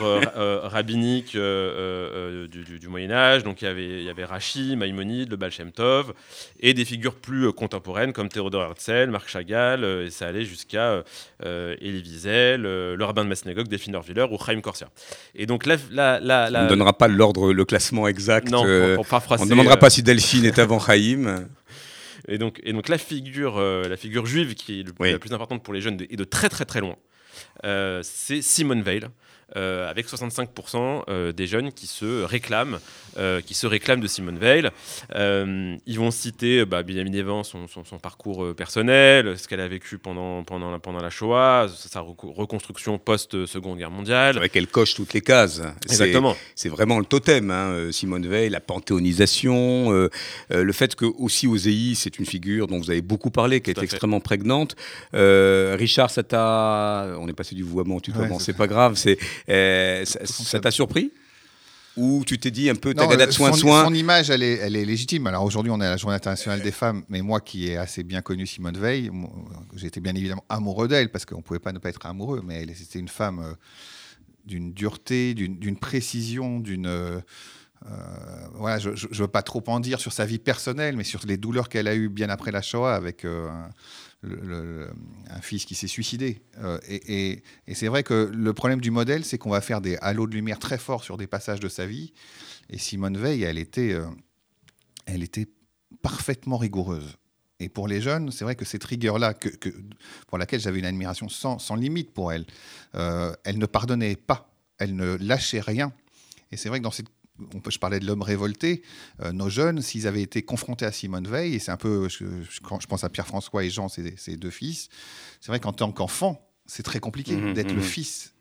rabbiniques du, du- du Moyen Âge. Donc il y avait, il y avait Rachi, Maïmonide, le Baal Shem Tov, et des figures plus euh, contemporaines comme Théodore Herzl, Marc Chagall, euh, et ça allait jusqu'à euh, Elie Wiesel, le rabbin de ma synagogue, Delphine Orviller ou Chaim Corsia. Et donc la, la, la, On ne donnera pas l'ordre, le classement exact. non, pour, pour paraphraser, on ne demandera pas si Delphine est avant Chaïm. Et donc, et donc la figure, euh, la figure juive qui est le- Oui. la plus importante pour les jeunes de- et de très très très loin, euh, c'est Simone Veil, euh, avec 65% euh, des jeunes qui se réclament, euh, qui se réclament de Simone Veil. Euh, ils vont citer, bah, bien évidemment, son, son- son parcours personnel, ce qu'elle a vécu pendant, pendant, la- pendant la Shoah, sa reco- reconstruction post-Seconde Guerre C'est mondiale. vrai qu'elle coche toutes les cases. C'est- Exactement. C'est vraiment le totem, hein, Simone Veil, la panthéonisation, euh, euh, le fait que aussi Osei, c'est une figure dont vous avez beaucoup parlé, qui Tout est extrêmement prégnante. Euh, Richard, ça t'a, on est passé du vouvoiement au tutoiement, Ouais, c'est c'est- pas grave. C'est, euh, ça- t'a surpris Ou tu t'es dit un peu de euh, soin son, soin son image, elle est, elle est légitime. Alors aujourd'hui, on est à la Journée internationale des femmes, mais moi qui ai assez bien connu Simone Veil, j'étais bien évidemment amoureux d'elle parce qu'on ne pouvait pas ne pas être amoureux, mais c'était une femme euh, d'une dureté, d'une précision, d'une. euh, voilà, je ne veux pas trop en dire sur sa vie personnelle, mais sur les douleurs qu'elle a eues bien après la Shoah avec euh, un, un fils qui s'est suicidé. Euh, et et- c'est vrai que le problème du modèle, c'est qu'on va faire des halos de lumière très forts sur des passages de sa vie. Et Simone Veil, elle était, euh, elle était parfaitement rigoureuse. Et pour les jeunes, c'est vrai que cette rigueur-là, que- pour laquelle j'avais une admiration sans, sans limite pour elle, euh, elle ne pardonnait pas, elle ne lâchait rien. Et c'est vrai que dans cette on peut, je parlais de l'homme révolté. euh, nos jeunes, s'ils avaient été confrontés à Simone Veil, et c'est un peu, je, je- quand je pense à Pierre-François et Jean, ses, ses deux fils, c'est vrai qu'en tant qu'enfant, c'est très compliqué Mhm, d'être mhm. le fils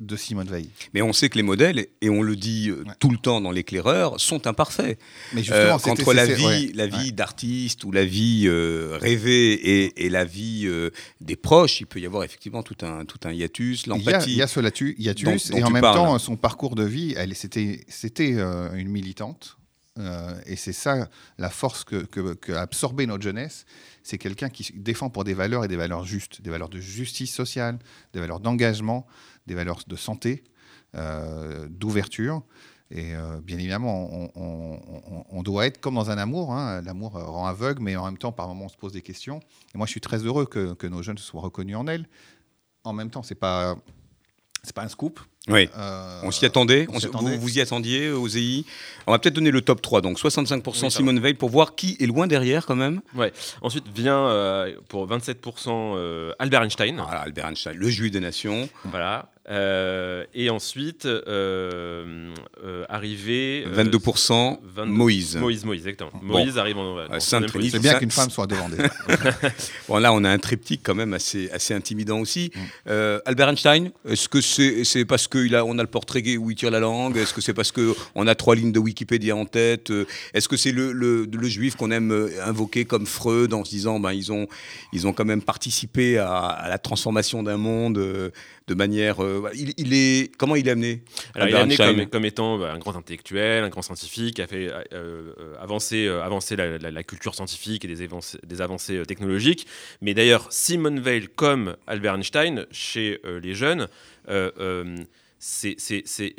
de Simone Veil. Mais on sait que les modèles, et on le dit euh, Ouais. tout le temps dans l'éclaireur, sont imparfaits. Mais Euh, justement, c'était- entre la vie, ouais, la ouais. vie d'artiste ou la vie euh, rêvée et, et la vie euh, des proches, il peut y avoir effectivement tout un, tout un hiatus, Il y a, l'empathie. il y a ce hiatus, dont- dont et en même parles. temps, son parcours de vie, c'était, euh, une militante. euh, et c'est ça la force que, que, que a absorbé notre jeunesse. C'est quelqu'un qui défend pour des valeurs et des valeurs justes, des valeurs de justice sociale, des valeurs d'engagement, des valeurs de santé, euh, d'ouverture. Et euh, bien évidemment, on, on- on- on doit être comme dans un amour. hein. L'amour rend aveugle, mais en même temps, par moments, on se pose des questions. Et moi, je suis très heureux que, que nos jeunes soient reconnus en elle. En même temps, c'est pas c'est pas un scoop. Oui. Euh, On s'y attendait, on On s'y s- attendait. Vous, vous y attendiez aux EI On va peut-être donner le top 3, donc 65% Oui, Simone Veil pour voir qui est loin derrière quand même. Ensuite vient euh, pour 27% euh, Albert Einstein. Voilà, Albert Einstein, le juif des nations. Voilà. Euh, et ensuite, euh, euh, arrivé. euh, 22% 22 Moïse. Moïse, Moïse, exactement. Bon. Moïse arrive en. Euh, en Sainte troisième Trinité. C'est bien qu'une femme soit devant des. Bon, là, on a un triptyque quand même assez, assez intimidant aussi. Mm. Euh, Albert Einstein, est-ce que c'est parce qu'on a, le portrait gay où il tire la langue? Est-ce que c'est parce qu'on a trois lignes de Wikipédia en tête? Euh, Est-ce que c'est le, le, le juif qu'on aime euh, invoquer comme Freud en se disant ben, ils, ont, ils ont quand même participé à, à la transformation d'un monde euh, de manière. euh, il, il est, comment il est amené? Alors, il est amené comme, comme étant bah, un grand intellectuel, un grand scientifique, qui a fait euh, avancer, euh, avancer la, la- la culture scientifique et des avancées, des avancées technologiques. Mais d'ailleurs, Simone Veil, comme Albert Einstein, chez les jeunes, c'est, c'est- c'est-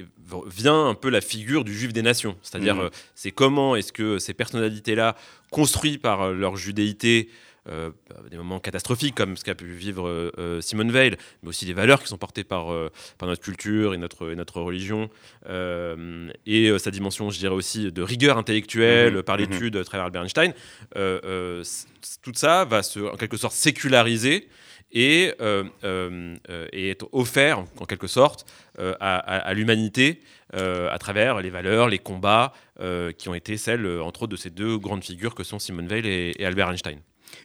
vient un peu la figure du juif des nations. C'est-à-dire, euh, c'est comment est-ce que ces personnalités-là, construites par leur judéité, euh, des moments catastrophiques comme ce qu'a pu vivre euh, euh, Simone Veil, mais aussi des valeurs qui sont portées par, par notre culture et notre, et notre religion, et sa dimension, je dirais aussi, de rigueur intellectuelle Mhm, par mhm. l'étude à travers Albert Einstein. C- tout ça va se, en quelque sorte séculariser et, et être offert, en, quelque sorte, à, à- à l'humanité euh, à travers les valeurs, les combats euh, qui ont été celles, entre autres, de ces deux grandes figures que sont Simone Veil et, et Albert Einstein.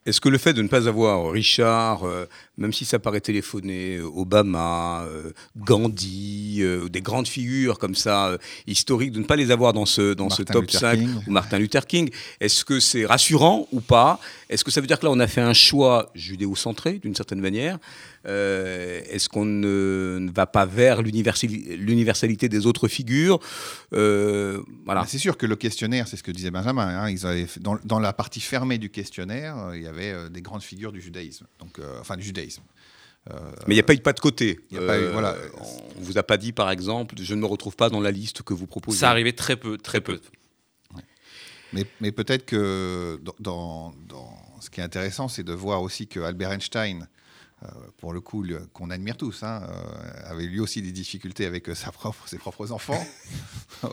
Est-ce que le fait de ne pas avoir Richard, euh, même si ça paraît téléphoné, euh, Obama, euh, Gandhi, euh, des grandes figures comme ça, euh, historiques, de ne pas les avoir dans ce, dans ce top Luther 5, King. ou Martin Luther King, est-ce que c'est rassurant ou pas? Est-ce que ça veut dire que là, on a fait un choix judéo-centré, d'une certaine manière Euh, Est-ce qu'on ne, ne va pas vers l'universali- l'universalité des autres figures Euh, Voilà. C'est sûr que le questionnaire, c'est ce que disait Benjamin. hein, ils avaient dans, dans la partie fermée du questionnaire, euh, il y avait euh, des grandes figures du judaïsme, donc euh, enfin du judaïsme. Mais il n'y a pas eu de pas de côté. Il y a pas eu- voilà. On vous a pas dit, par exemple, je ne me retrouve pas dans la liste que vous proposez. Ça arrivait très peu, très peu. Mais, mais peut-être que dans, dans- dans- ce qui est intéressant, c'est de voir aussi que Albert Einstein, euh, pour le coup, qu'on admire tous, hein, euh, avait lui aussi des difficultés avec euh, sa propre, ses propres enfants.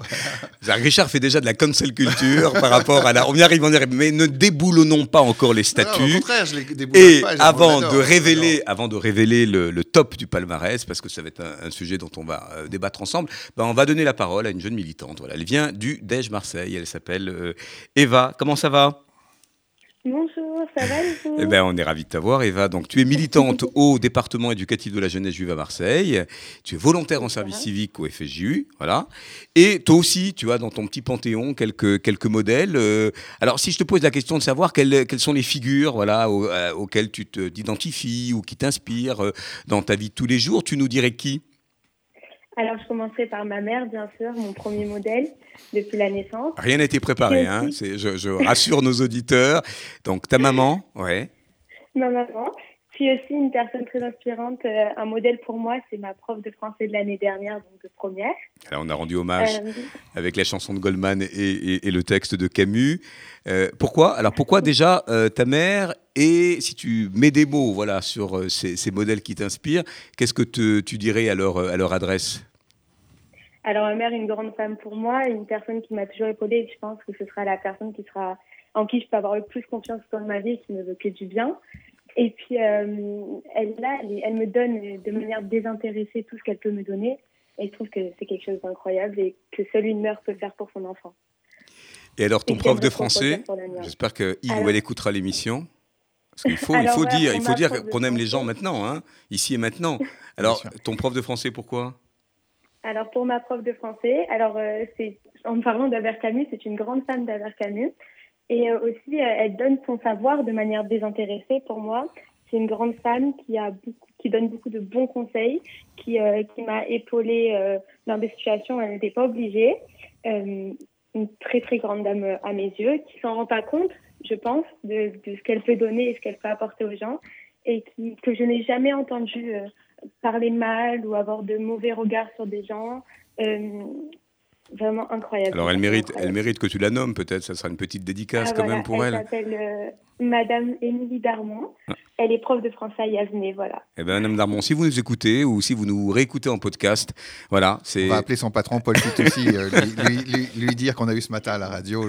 Richard fait déjà de la cancel culture par rapport à la. On y arrive, on y arrive. Mais ne déboulonnons pas encore les non, au statuts. contraire, je les déboulonne Et pas, avant de révéler, avant de révéler le, le top du palmarès, parce que ça va être un, un sujet dont on va euh, débattre ensemble, ben on va donner la parole à une jeune militante. Voilà, elle vient du Dège Marseille. Elle s'appelle euh, Eva. Comment ça va? Bonjour, ça va vous Eh ben, on est ravis de t'avoir, Eva. Donc, tu es militante au département éducatif de la jeunesse juive à Marseille. Tu es volontaire en service civique au FSJU, voilà. Et toi aussi, tu as dans ton petit panthéon quelques, quelques modèles. Euh, alors, si je te pose la question de savoir quelles, quelles sont les figures, voilà, au- euh, auxquelles tu t'identifies ou qui t'inspirent euh, dans ta vie de tous les jours, tu nous dirais qui? Alors, je commencerai par ma mère, bien sûr, mon premier modèle depuis la naissance. Rien n'a été préparé, hein. C'est- Je, je rassure nos auditeurs. Donc, ta maman, ouais. Ma maman. Puis aussi une personne très inspirante, euh, un modèle pour moi, c'est ma prof de français de l'année dernière, donc de première. Alors, on a rendu hommage Euh, avec la chanson de Goldman et, et- et le texte de Camus. Euh, pourquoi Alors pourquoi déjà ta mère et si tu mets des mots voilà sur ces, ces modèles qui t'inspirent, qu'est-ce que te- tu dirais à leur, à leur adresse? Alors, ma mère est une grande femme pour moi, une personne qui m'a toujours épaulée et je pense que ce sera la personne qui sera, en qui je peux avoir le plus confiance dans ma vie et qui ne veut que du bien. Et puis, euh, elle, là, elle, me donne de manière désintéressée tout ce qu'elle peut me donner. Et je trouve que c'est quelque chose d'incroyable et que seule une mère peut faire pour son enfant. Et alors ton Et prof de français, j'espère qu'il ou elle écoutera l'émission. Parce qu'il faut, il Alors, faut voilà, dire, il faut dire qu'on aime les gens maintenant, hein, ici et maintenant. Alors ton prof de français, pourquoi? Alors pour ma prof de français, alors c'est en parlant d'Albert Camus, c'est une grande fan d'Albert Camus et aussi elle donne son savoir de manière désintéressée pour moi. C'est une grande femme qui a qui donne beaucoup de bons conseils, qui, qui m'a épaulée dans des situations où elle n'était pas obligée. une très très grande dame à mes yeux, qui s'en rend pas compte, je pense, de, de ce qu'elle peut donner et ce qu'elle peut apporter aux gens, et qui, que je n'ai jamais entendu parler mal ou avoir de mauvais regards sur des gens. Euh, vraiment incroyable. Alors elle mérite, elle mérite que tu la nommes peut-être, ça sera une petite dédicace ah, quand même pour elle. Elle s'appelle euh, Madame Émilie Darmon. Ah. Elle est prof de français à Yasné, voilà. Eh bien, Madame Darmon, si vous nous écoutez ou si vous nous réécoutez en podcast, voilà, c'est. On va appeler son patron Paul Fitoussi, euh, lui, lui, dire qu'on a eu ce matin à la radio.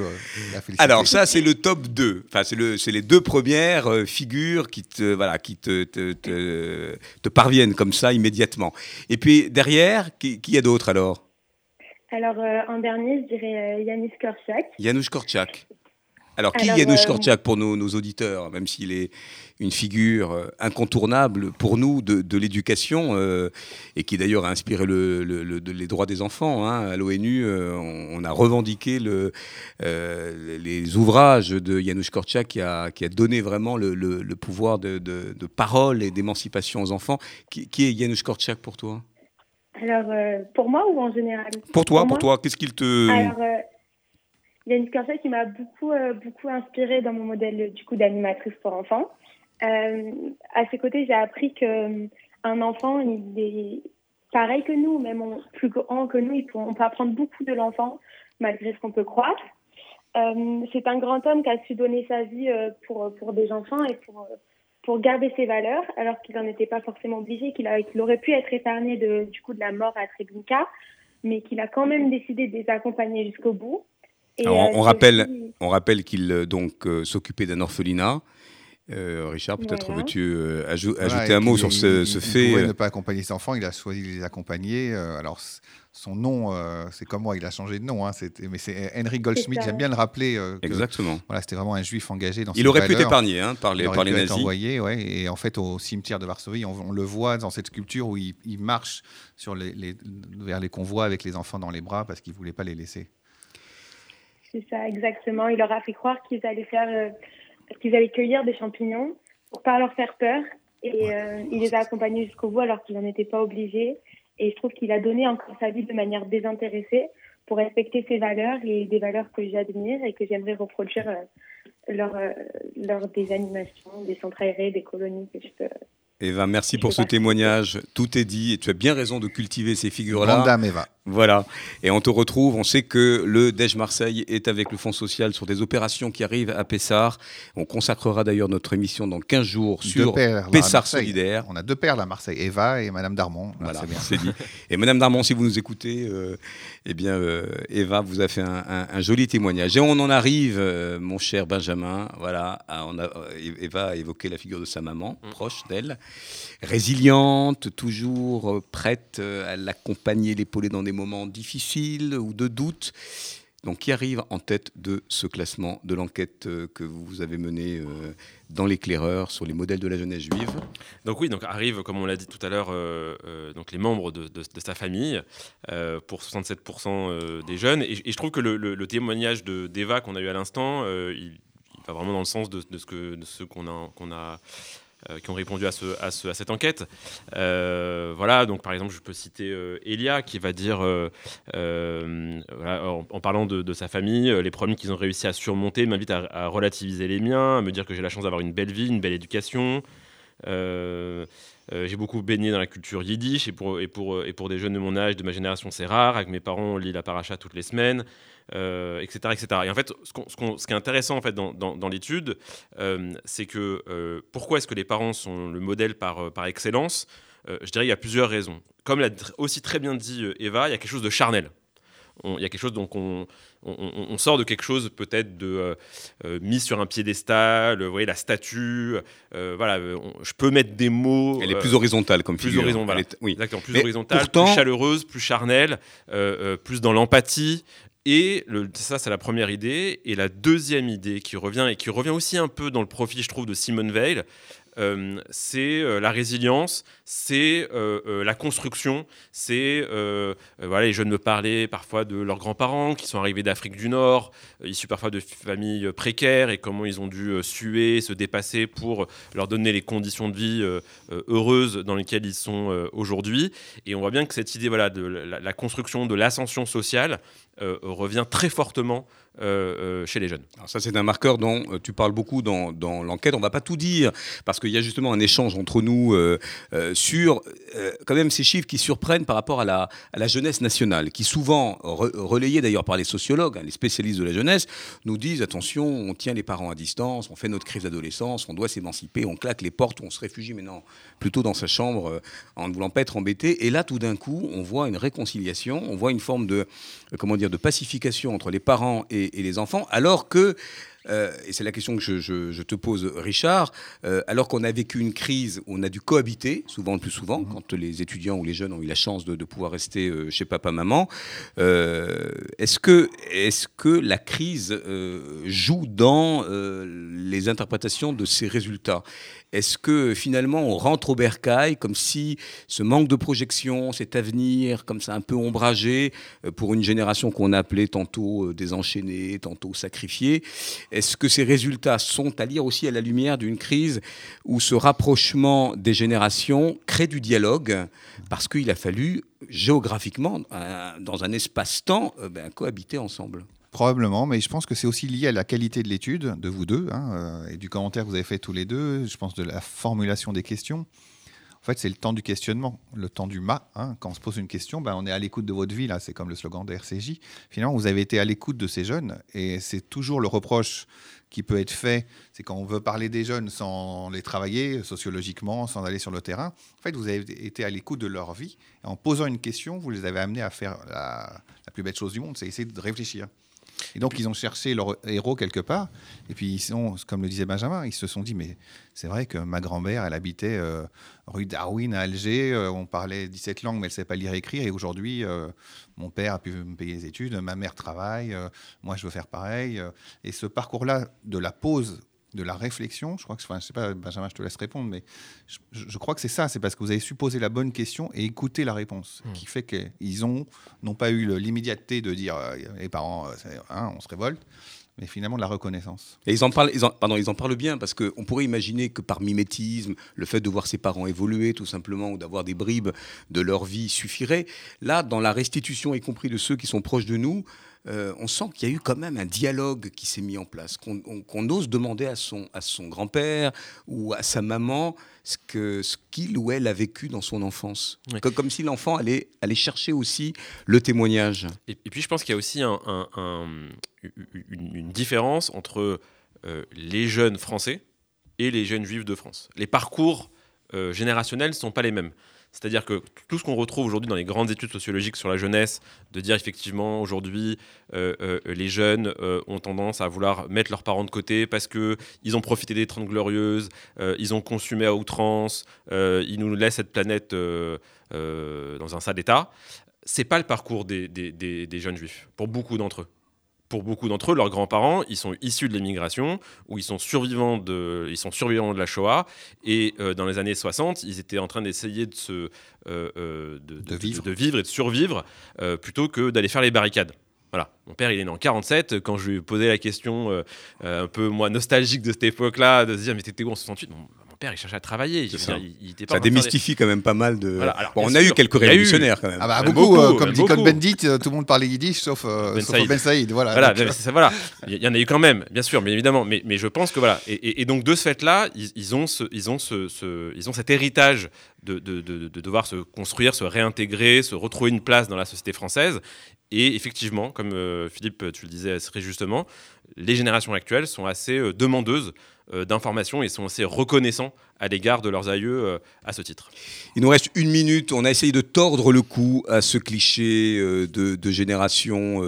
Alors ça, c'est le top 2. Enfin, c'est le, c'est les deux premières euh, figures qui te, voilà, qui te, te, te, parviennent comme ça immédiatement. Et puis derrière, qui, qui y a d'autres alors? Alors, euh, en dernier, je dirais Yanusz Korczak. Janusz Korczak. Alors, qui est Janusz Korczak pour nos, nos, auditeurs, même s'il est une figure euh, incontournable pour nous de, de l'éducation euh, et qui d'ailleurs a inspiré le, le, les droits des enfants. Hein. À l'ONU, on, a revendiqué le, les ouvrages de Janusz Korczak qui a, qui a donné vraiment le, pouvoir de, de, de, parole et d'émancipation aux enfants. Qui, qui est Janusz Korczak pour toi? Alors, euh, pour moi ou en général? Pour toi, pour, toi, qu'est-ce qu'il te... Alors, euh, il y a une personne qui m'a beaucoup, euh, beaucoup inspirée dans mon modèle du coup d'animatrice pour enfants. à ses côtés, j'ai appris que un enfant, il est pareil que nous, même plus grand que nous, il peut, on peut apprendre beaucoup de l'enfant, malgré ce qu'on peut croire. c'est un grand homme qui a su donner sa vie pour, pour des enfants et pour pour garder ses valeurs, alors qu'il n'en était pas forcément obligé, qu'il aurait pu être épargné de, du coup de la mort à Treblinka, mais qu'il a quand même décidé de les accompagner jusqu'au bout. Et on, euh, rappelle, on rappelle qu'il euh, donc euh, s'occupait d'un orphelinat. Richard, peut-être veux-tu ajouter un mot sur ce, ce fait Il ne pas accompagner ses enfants, il a choisi de les accompagner. alors, son nom, euh, c'est comme moi, il a changé de nom. Hein, mais c'est Henry Goldsmith. J'aime bien le rappeler. Euh, Exactement. Voilà, c'était vraiment un juif engagé dans. Il aurait pu être épargné hein, par les, il par les nazis. envoyé, ouais, et en fait, au cimetière de Varsovie, on, le voit dans cette sculpture où il, marche sur les, vers les convois avec les enfants dans les bras parce qu'il voulait pas les laisser. C'est ça, exactement. Il leur a fait croire qu'ils allaient faire, euh, qu'ils allaient cueillir des champignons pour pas leur faire peur. Et il les a accompagnés jusqu'au bout alors qu'ils n'en étaient pas obligés. Et je trouve qu'il a donné encore sa vie de manière désintéressée pour respecter ses valeurs et des valeurs que j'admire et que j'aimerais reproduire euh, lors, euh, lors des animations, des centres aérés, des colonies que je peux Eva, merci pour ce témoignage. Tout est dit et tu as bien raison de cultiver ces figures-là. Dame, Eva. Voilà. Et on te retrouve. On sait que le Dej Marseille est avec le Fonds social sur des opérations qui arrivent à Pessard. On consacrera d'ailleurs notre émission dans 15 jours sur Pessard Solidaire. On a deux perles à Marseille, Eva et Madame Darmon. Voilà, c'est dit. Et Madame Darmon, si vous nous écoutez, euh, eh bien, euh, Eva vous a fait un, joli témoignage. Et on en arrive, euh, mon cher Benjamin. Voilà. on a, Eva a évoqué la figure de sa maman, mm. proche d'elle résiliente, toujours euh, prête euh, à l'accompagner, l'épauler dans des moments difficiles ou de doute. Donc, qui arrive en tête de ce classement de l'enquête euh, que vous avez menée dans l'éclaireur sur les modèles de la jeunesse juive Donc oui, donc arrive, comme on l'a dit tout à l'heure, donc les membres de, sa famille pour 67% des jeunes. Et, je trouve que le, témoignage d'Eva qu'on a eu à l'instant, il, va vraiment dans le sens de, de ce qu'on a, qu'on a euh, qui ont répondu à, ce, à, ce, à cette enquête. Euh, voilà, donc par exemple, je peux citer euh, Elia qui va dire, en, parlant de, sa famille, les problèmes qu'ils ont réussi à surmonter m'invitent à, relativiser les miens, à me dire que j'ai la chance d'avoir une belle vie, une belle éducation. j'ai beaucoup baigné dans la culture yiddish et pour, et, pour, des jeunes de mon âge, de ma génération, c'est rare. Avec mes parents, on lit la paracha toutes les semaines euh, etc. Et en fait, ce, ce, qui est intéressant en fait dans, dans, l'étude, euh, c'est que euh, pourquoi est-ce que les parents sont le modèle par, par excellence? Je dirais il y a plusieurs raisons. Comme l'a aussi très bien dit Eva, il y a quelque chose de charnel. il y a quelque chose donc on, on, sort de quelque chose peut-être de mis sur un piédestal, vous voyez la statue, voilà, je peux mettre des mots. Elle est plus horizontale comme plus figure. Horizontale, oui. Exactement, plus horizontale, plus chaleureuse, plus charnelle, plus dans l'empathie, et ça, c'est la première idée. Et la deuxième idée qui revient, et qui revient aussi un peu dans le profil, je trouve, de Simone Veil, euh, c'est euh, la résilience, c'est euh, la construction, c'est voilà, les jeunes me parlaient parfois de leurs grands-parents qui sont arrivés d'Afrique du Nord, issus parfois de familles précaires et comment ils ont dû suer, se dépasser pour leur donner les conditions de vie heureuses dans lesquelles ils sont aujourd'hui. Et on voit bien que cette idée voilà, de la construction, de l'ascension sociale revient très fortement euh, euh, chez les jeunes. Alors ça, c'est un marqueur dont euh, tu parles beaucoup dans, l'enquête. On ne va pas tout dire, parce qu'il y a justement un échange entre nous sur quand même ces chiffres qui surprennent par rapport à la, jeunesse nationale, qui souvent, relayés d'ailleurs par les sociologues, hein, les spécialistes de la jeunesse, nous disent, attention, on tient les parents à distance, on fait notre crise d'adolescence, on doit s'émanciper, on claque les portes, on se réfugie maintenant plutôt dans sa chambre en ne voulant pas être embêté. Et là, tout d'un coup, on voit une réconciliation, on voit une forme de, comment dire, de pacification entre les parents et, et, les enfants, alors que euh, et c'est la question que je, te pose, Richard, euh, alors qu'on a vécu une crise, on a dû cohabiter, souvent le plus souvent, mhm. quand les étudiants ou les jeunes ont eu la chance de, pouvoir rester euh, chez papa-maman, est-ce que, est que la crise joue dans les interprétations de ces résultats? Est-ce que finalement on rentre au bercail comme si ce manque de projection, cet avenir comme ça un peu ombragé pour une génération qu'on appelait tantôt désenchaînée, tantôt sacrifiée, est-ce que ces résultats sont à lire aussi à la lumière d'une crise où ce rapprochement des générations crée du dialogue parce qu'il a fallu géographiquement, euh, dans un espace-temps, euh, ben, cohabiter ensemble? Probablement, mais je pense que c'est aussi lié à la qualité de l'étude de vous deux hein, euh, et du commentaire que vous avez fait tous les deux. Je pense de la formulation des questions. Fait, c'est le temps du questionnement, le temps du ma. Hein. Quand on se pose une question, ben, on est à l'écoute de votre vie, c'est comme le slogan de RCJ. Finalement, vous avez été à l'écoute de ces jeunes, et c'est toujours le reproche qui peut être fait, c'est quand on veut parler des jeunes sans les travailler sociologiquement, sans aller sur le terrain. En fait, vous avez été à l'écoute de leur vie, et en posant une question, vous les avez amenés à faire la plus belle chose du monde, c'est essayer de réfléchir. Et donc, ils ont cherché leur héros quelque part. Et puis, ils sont, comme le disait Benjamin, ils se sont dit, mais c'est vrai que ma grand-mère, elle habitait euh, rue Darwin à Alger. Euh, on parlait 17 langues, mais elle ne savait pas lire et écrire. Et aujourd'hui, euh, mon père a pu me payer les études, ma mère travaille, moi, je veux faire pareil. et ce parcours-là de la pause de la réflexion. Je crois que, enfin, je sais pas, Benjamin, je te laisse répondre, mais je, crois que c'est ça. C'est parce que vous avez su poser la bonne question et écouter la réponse, hmm. qui fait qu'ils ont n'ont pas eu l'immédiateté de dire euh, les parents, euh, hein, on se révolte. Mais finalement, de la reconnaissance. Et ils en parlent, ils pardon, ils en parlent bien parce qu'on pourrait imaginer que par mimétisme, le fait de voir ses parents évoluer, tout simplement, ou d'avoir des bribes de leur vie suffirait. Là, dans la restitution, y compris de ceux qui sont proches de nous, euh, on sent qu'il y a eu quand même un dialogue qui s'est mis en place, qu'on ose demander à son, à son grand-père ou à sa maman ce qu'il ce ou elle a vécu dans son enfance. Comme, si l'enfant allait, allait chercher aussi le témoignage. Et, puis je pense qu'il y a aussi une, différence entre euh, les jeunes français et les jeunes juifs de France. Les parcours euh, générationnels ne sont pas les mêmes. C'est-à-dire que tout ce qu'on retrouve aujourd'hui dans les grandes études sociologiques sur la jeunesse, de dire effectivement aujourd'hui euh, euh, les jeunes euh, ont tendance à vouloir mettre leurs parents de côté parce que ils ont profité des Trente Glorieuses, ils ont consumé à outrance, ils nous laissent cette planète dans un sale état. C'est pas le parcours des jeunes juifs pour beaucoup d'entre eux pour beaucoup d'entre eux, leurs grands-parents, ils sont issus de l'émigration ou ils sont survivants de, ils sont survivants de la Shoah. Et euh, dans les années 60, ils étaient en train d'essayer de, se, euh, euh, de, vivre. de, vivre. et de survivre plutôt que d'aller faire les barricades. Voilà. Mon père, il est né en 47. Quand je lui ai posé la question un peu moi nostalgique de cette époque-là, de se dire mais t'étais où en 68 père, il cherchait à travailler. ça. démystifie quand même pas mal de. on a eu quelques révolutionnaires quand même. Ah bah, beaucoup, euh, comme dit Cohn-Bendit, euh, tout le monde parlait yiddish sauf, euh, ben, sauf ben Saïd. Voilà. Voilà, il y en a eu quand même, bien sûr, bien évidemment. Mais, mais je pense que voilà. Et, donc de ce fait-là, ils, ont ce, ils ont ce, ils ont cet héritage de, de, de, de, devoir se construire, se réintégrer, se retrouver une place dans la société française. Et effectivement, comme Philippe, tu le disais très justement, les générations actuelles sont assez demandeuses d'informations et sont assez reconnaissants à l'égard de leurs aïeux euh, à ce titre. Il nous reste une minute. On a essayé de tordre le cou à ce cliché euh, de, génération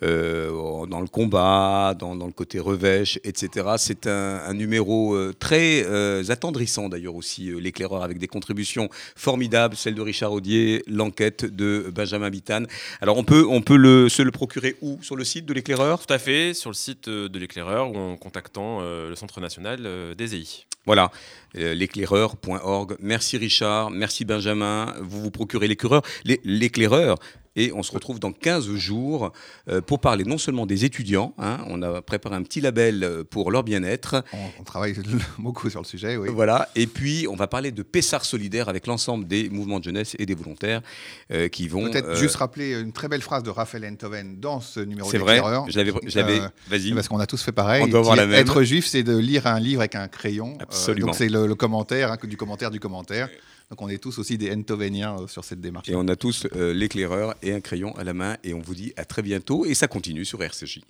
dans le combat, dans, le côté revêche, etc. C'est un, numéro très attendrissant d'ailleurs aussi, l'éclaireur, avec des contributions formidables, celle de Richard Audier, l'enquête de Benjamin Bitane. Alors on peut, on peut le, se le procurer où? Sur le site de l'éclaireur? Tout à fait, sur le site de l'éclaireur ou en contactant le Centre national euh, des EI. Voilà, euh, l'éclaireur.org. Merci Richard, merci Benjamin. Vous vous procurez l'éclaireur. L'é- L'éclaireur, et on se retrouve dans 15 jours euh, pour parler non seulement des étudiants, hein, on a préparé un petit label euh, pour leur bien-être, On, on travaille beaucoup sur le sujet, oui. voilà, et puis on va parler de Pessar solidaire avec l'ensemble des mouvements de jeunesse et des volontaires euh, qui vont... Peut-être euh, juste rappeler une très belle phrase de Raphaël Enthoven dans ce numéro C'est vrai, d'éclaireur. je l'avais... Euh, Vas-y. Parce qu'on a tous fait pareil. On doit avoir la même. Être juif, c'est de lire un livre avec un crayon. Absolument. donc c'est le, le commentaire, hein, du commentaire du commentaire. Donc on est tous aussi des Enthoveniens euh, sur cette démarche. Et on a tous euh, l'éclaireur et un crayon à la main et on vous dit à très bientôt et ça continue sur RCJ.